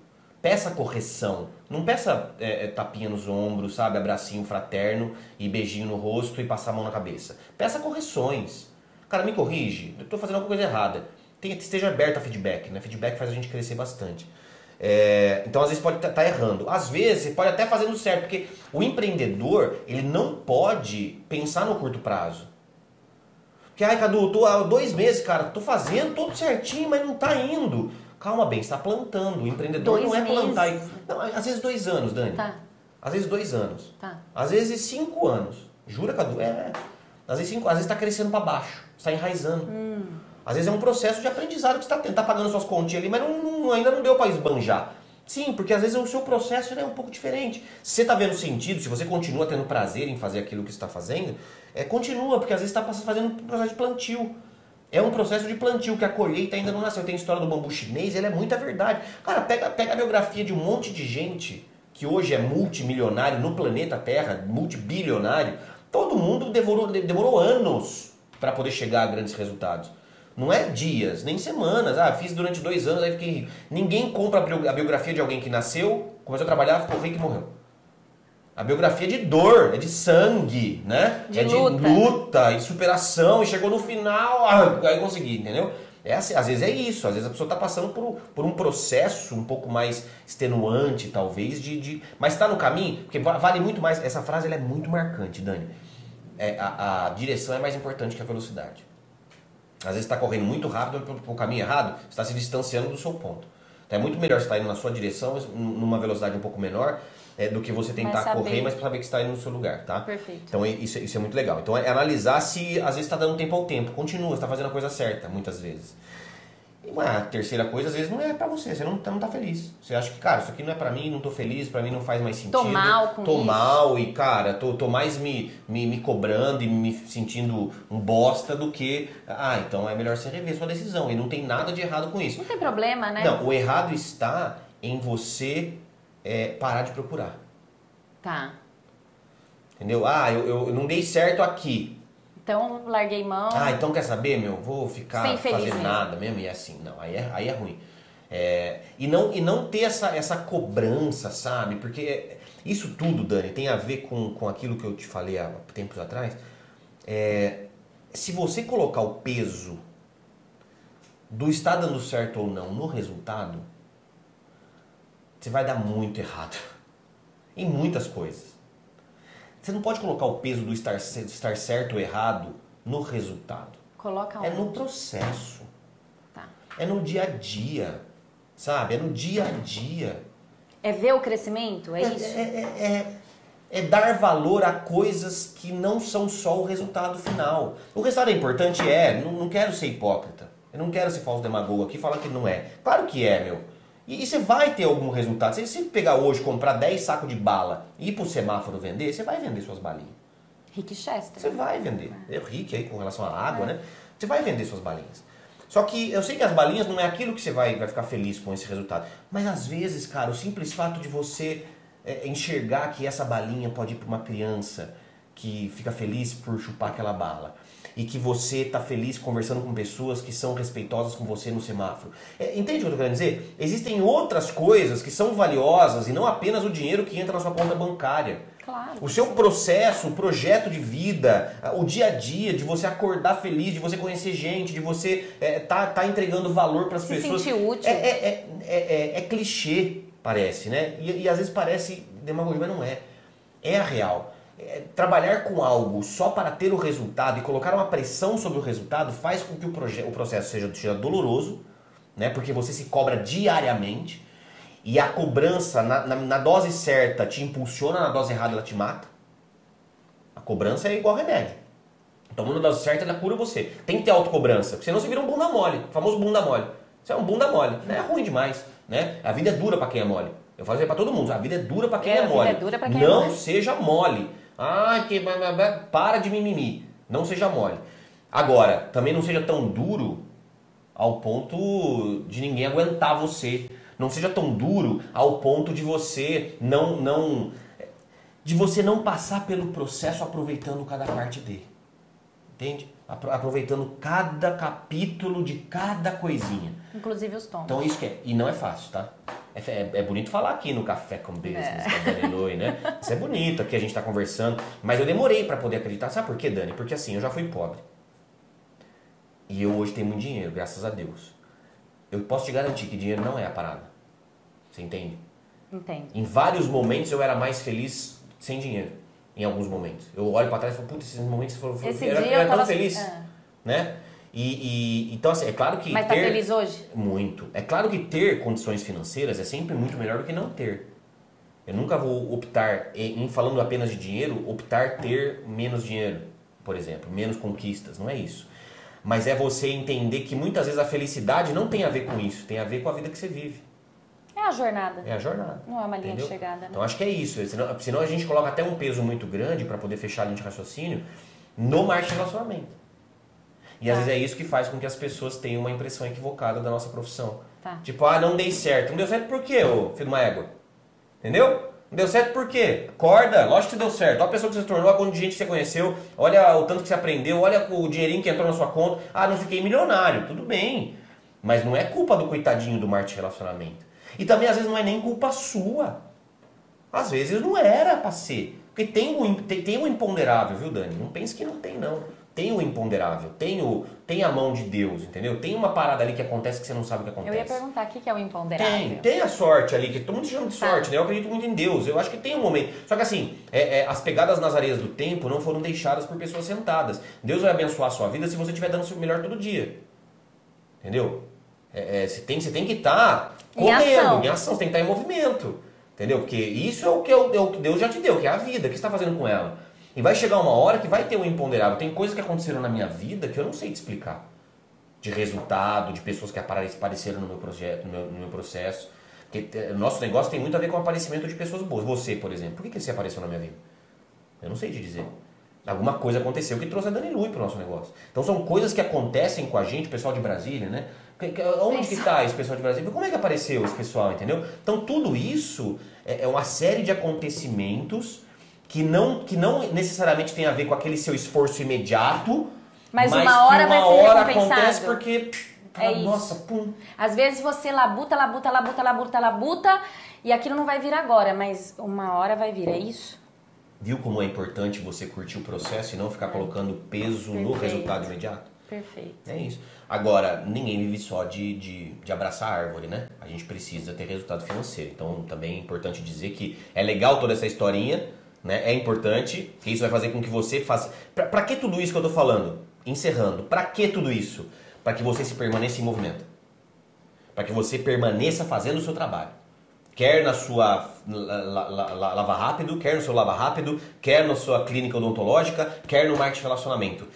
Peça correção. Não peça é, é, tapinha nos ombros, sabe? Abracinho fraterno e beijinho no rosto e passar a mão na cabeça. Peça correções. Cara, me corrige. Eu estou fazendo alguma coisa errada. Tenha, esteja aberto a feedback. Né? Feedback faz a gente crescer bastante. É, então, às vezes, pode estar tá, tá errando. Às vezes, você pode até fazendo certo. Porque o empreendedor, ele não pode pensar no curto prazo. Porque, ai, Cadu, tô há dois meses, cara, tô fazendo tudo certinho, mas não tá indo. Calma bem, está plantando. O empreendedor dois não é plantar. Não, às vezes dois anos, Dani. Tá. Às vezes dois anos. Tá. Às vezes cinco anos. Jura, Cadu? É. Às vezes cinco, às vezes está crescendo para baixo, está enraizando. Hum. Às vezes é um processo de aprendizado que você está tá pagando suas continhas ali, mas não, não, ainda não deu para esbanjar. Sim, porque às vezes o seu processo é um pouco diferente. Se você está vendo sentido, se você continua tendo prazer em fazer aquilo que está fazendo, é, continua, porque às vezes está fazendo um processo de plantio. É um processo de plantio, que a colheita ainda não nasceu. Tem a história do bambu chinês, ela é muita verdade. Cara, pega, pega a biografia de um monte de gente que hoje é multimilionário no planeta Terra, multibilionário. Todo mundo demorou, demorou anos para poder chegar a grandes resultados. Não é dias, nem semanas. Ah, fiz durante dois anos, aí fiquei. Ninguém compra a biografia de alguém que nasceu, começou a trabalhar, ficou rico e morreu. A biografia é de dor, é de sangue, né? De é luta. de luta e superação, e chegou no final, ah, aí consegui, entendeu? É assim, às vezes é isso, às vezes a pessoa está passando por, por um processo um pouco mais extenuante, talvez, de. de mas está no caminho, porque vale muito mais. Essa frase ela é muito marcante, Dani. É, a, a direção é mais importante que a velocidade. Às vezes está correndo muito rápido para o caminho errado, você está se distanciando do seu ponto. Então é muito melhor você estar indo na sua direção, numa velocidade um pouco menor, é, do que você tentar correr, mas para saber que está indo no seu lugar, tá? Perfeito. Então isso, isso é muito legal. Então é analisar se às vezes está dando tempo ao tempo. Continua, está fazendo a coisa certa, muitas vezes. E uma terceira coisa, às vezes, não é pra você, você não, tá, não tá feliz. Você acha que, cara, isso aqui não é pra mim, não tô feliz, pra mim não faz mais sentido. Tô mal com Tô isso. mal e, cara, tô, tô mais me, me, me cobrando e me sentindo um bosta do que, ah, então é melhor você rever sua decisão. E não tem nada de errado com isso. Não tem problema, né? Não, o errado está em você é, parar de procurar. Tá. Entendeu? Ah, eu, eu não dei certo aqui. Então, larguei mão. Ah, então quer saber, meu? Vou ficar Sem fazendo mesmo. nada mesmo e é assim. Não, aí é, aí é ruim. É, e, não, e não ter essa, essa cobrança, sabe? Porque isso tudo, Dani, tem a ver com, com aquilo que eu te falei há tempos atrás. É, se você colocar o peso do estar dando certo ou não no resultado, você vai dar muito errado. Em muitas coisas. Você não pode colocar o peso do estar, estar certo ou errado no resultado. Coloca É onde? no processo. Tá. É no dia a dia. Sabe? É no dia a dia. É ver o crescimento? É, É, isso? é, é- é- é dar valor a coisas que não são só o resultado final. O resultado é importante? É. Não, não quero ser hipócrita. Eu não quero ser falso demagogo aqui e falar que não é. Claro que é, meu. E, e você vai ter algum resultado. Se você pegar hoje, comprar 10 sacos de bala e ir pro semáforo vender, você vai vender suas balinhas. Rick Chester. Você vai vender. É o Rick aí com relação à água, né? Você vai vender suas balinhas. Só que eu sei que as balinhas não é aquilo que você vai, vai ficar feliz com esse resultado. Mas às vezes, cara, o simples fato de você é, enxergar que essa balinha pode ir para uma criança que fica feliz por chupar aquela bala. E que você tá feliz conversando com pessoas que são respeitosas com você no semáforo. É, entende o que eu tô querendo dizer? Existem outras coisas que são valiosas e não apenas o dinheiro que entra na sua conta bancária. Claro. O seu processo, o projeto de vida, o dia a dia, de você acordar feliz, de você conhecer gente, de você é, tá, tá entregando valor para as Se pessoas. sentir útil. É, é, é, é, é- é clichê, parece, né? E, e às vezes parece demagogia, mas não é. É a real. É, trabalhar com algo só para ter o resultado e colocar uma pressão sobre o resultado faz com que o, o processo seja, seja doloroso, né? Porque você se cobra diariamente e a cobrança na, na- na dose certa te impulsiona, na dose errada ela te mata. A cobrança é igual remédio. Tomando a dose certa, ela cura você. Tem que ter autocobrança, porque senão você vira um bunda mole, o famoso bunda mole. Você é um bunda mole, né? É ruim demais, né? A vida é dura pra quem é mole. Eu falo isso aí pra todo mundo, a vida é dura pra quem É, é, a vida mole. é quem é Não mole. seja mole. Ai, que para de mimimi. Não seja mole. Agora, também não seja tão duro ao ponto de ninguém aguentar você. Não seja tão duro ao ponto de você não não de você não passar pelo processo aproveitando cada parte dele. Entende? Apro- Aproveitando cada capítulo de cada coisinha. Inclusive os tons. Então isso que é. E não é fácil, tá? É, é- é bonito falar aqui no Café com Business, Dani Lui, né? Isso é bonito, aqui a gente tá conversando. Mas eu demorei pra poder acreditar. Sabe por quê, Dani? Porque assim, eu já fui pobre. E eu hoje tenho muito dinheiro, graças a Deus. Eu posso te garantir que dinheiro não é a parada. Você entende? Entendo. Em vários momentos eu era mais feliz sem dinheiro. Em alguns momentos. Eu olho pra trás e falo, putz, esses momentos foram, foram Esse eu era, dia eu era eu tão feliz. Ah. Né? E, e- então assim, é claro que Mas tá ter- feliz hoje? muito. É claro que ter condições financeiras é sempre muito melhor do que não ter. Eu nunca vou optar, em falando apenas de dinheiro, optar ter menos dinheiro, por exemplo, menos conquistas. Não é isso. Mas é você entender que muitas vezes a felicidade não tem a ver com isso, tem a ver com a vida que você vive. É a jornada. É a jornada. Não é uma linha entendeu? de chegada, né? Então acho que é isso. Senão, senão a gente coloca até um peso muito grande para poder fechar a linha de raciocínio no marketing de relacionamento. E às Tá. vezes é isso que faz com que as pessoas tenham uma impressão equivocada da nossa profissão. Tá. Tipo, ah, não dei certo. Não deu certo por quê, ô filho de uma égua? Entendeu? Não deu certo por quê? Acorda, lógico que deu certo. Olha a pessoa que você se tornou, olha quanto de gente que você conheceu, olha o tanto que você aprendeu, olha o dinheirinho que entrou na sua conta. Ah, não fiquei milionário, tudo bem. Mas não é culpa do coitadinho do marketing relacionamento. E também às vezes não é nem culpa sua. Às vezes não era pra ser. Porque tem um, tem, tem um imponderável, viu, Dani? Não pense que não tem, não. tem o imponderável, tem, o, tem a mão de Deus, entendeu? Tem uma parada ali que acontece que você não sabe o que acontece. Eu ia perguntar, o que é o imponderável? Tem, tem a sorte ali, que todo mundo chama de Tá. sorte, né? Eu acredito muito em Deus. Eu acho que tem um momento. Só que assim, é- é, as pegadas nas areias do tempo não foram deixadas por pessoas sentadas. Deus vai abençoar a sua vida se você estiver dando o seu melhor todo dia. Entendeu? É, é, você, tem, você tem que estar Em correndo, ação. em ação, você tem que estar em movimento. Entendeu? Porque isso é o que, é o, é o que Deus já te deu, que é a vida. O que você está fazendo com ela? E vai chegar uma hora que vai ter um imponderável. Tem coisas que aconteceram na minha vida que eu não sei te explicar de resultado, de pessoas que apare- apareceram no meu projeto, no meu, no meu processo. Porque eh, nosso negócio tem muito a ver com o aparecimento de pessoas boas. Você, por exemplo, por que, que você apareceu na minha vida? Eu não sei te dizer. Alguma coisa aconteceu que trouxe a Dani Lui pro nosso negócio. Então são coisas que acontecem com a gente, o pessoal de Brasília, né? Onde que está esse pessoal de Brasília? Como é que apareceu esse pessoal, entendeu? Então tudo isso é é uma série de acontecimentos que não, que não necessariamente tem a ver com aquele seu esforço imediato, Mas uma que hora vai ser hora acontece porque É isso. nossa, pum. Às vezes você labuta, labuta, labuta, labuta, labuta e aquilo não vai vir agora, mas uma hora vai vir, é isso? Viu como é importante você curtir o processo e não ficar colocando peso no Perfeito. resultado imediato? Perfeito. É isso. Agora, ninguém vive só de, de, de abraçar a árvore, né? A gente precisa ter resultado financeiro. Então, também é importante dizer que é legal toda essa historinha, né? É importante, que isso vai fazer com que você faça... Pra, pra que tudo isso que eu tô falando? Encerrando. Pra que tudo isso? Pra que você se permaneça em movimento. Pra que você permaneça fazendo o seu trabalho. Quer na sua la- la- la- la- lava rápido, quer no seu lava rápido, quer na sua clínica odontológica, quer no marketing relacionamento.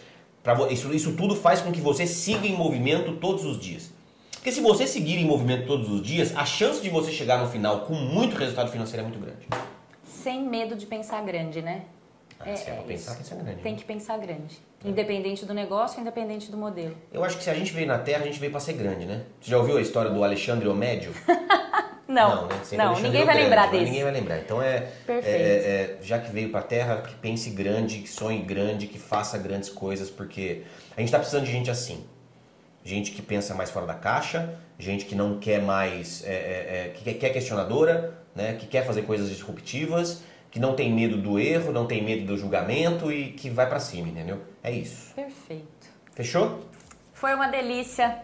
Pra isso, isso tudo faz com que você siga em movimento todos os dias. Porque se você seguir em movimento todos os dias, a chance de você chegar no final com muito resultado financeiro é muito grande. Sem medo de pensar grande, né? Ah, se é pra pensar, pensa grande. Tem né? que pensar grande. Independente do negócio, independente do modelo. Eu acho que se a gente veio na Terra, a gente veio pra ser grande, né? Você já ouviu a história do Alexandre Omédio? Não, né? Sempre não, ninguém vai Grande, lembrar desse. Ninguém vai lembrar. Então é, Perfeito. é- é- já que veio pra Terra, que pense grande, que sonhe grande, que faça grandes coisas, porque a gente tá precisando de gente assim. Gente que pensa mais fora da caixa, gente que não quer mais, é, é, é, que quer- quer questionadora, né? Que quer fazer coisas disruptivas, que não tem medo do erro, não tem medo do julgamento e que vai pra cima, entendeu? É isso. Perfeito. Fechou? Foi uma delícia.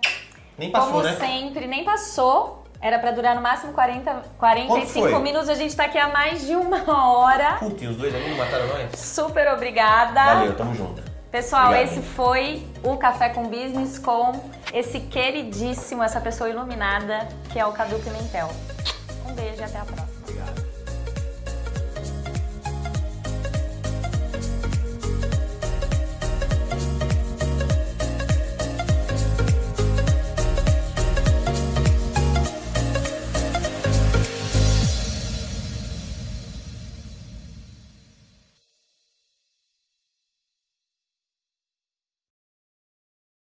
Nem passou, Como né? sempre, nem passou. Era pra durar no máximo 40, Quanto 45 foi? minutos. A gente tá aqui há mais de uma hora. Puta, e os dois ali não mataram nós? Super obrigada. Valeu, tamo junto. Pessoal, Obrigado. esse foi o Café com Business com esse queridíssimo, essa pessoa iluminada que é o Cadu Pimentel. Um beijo e até a próxima. Obrigado.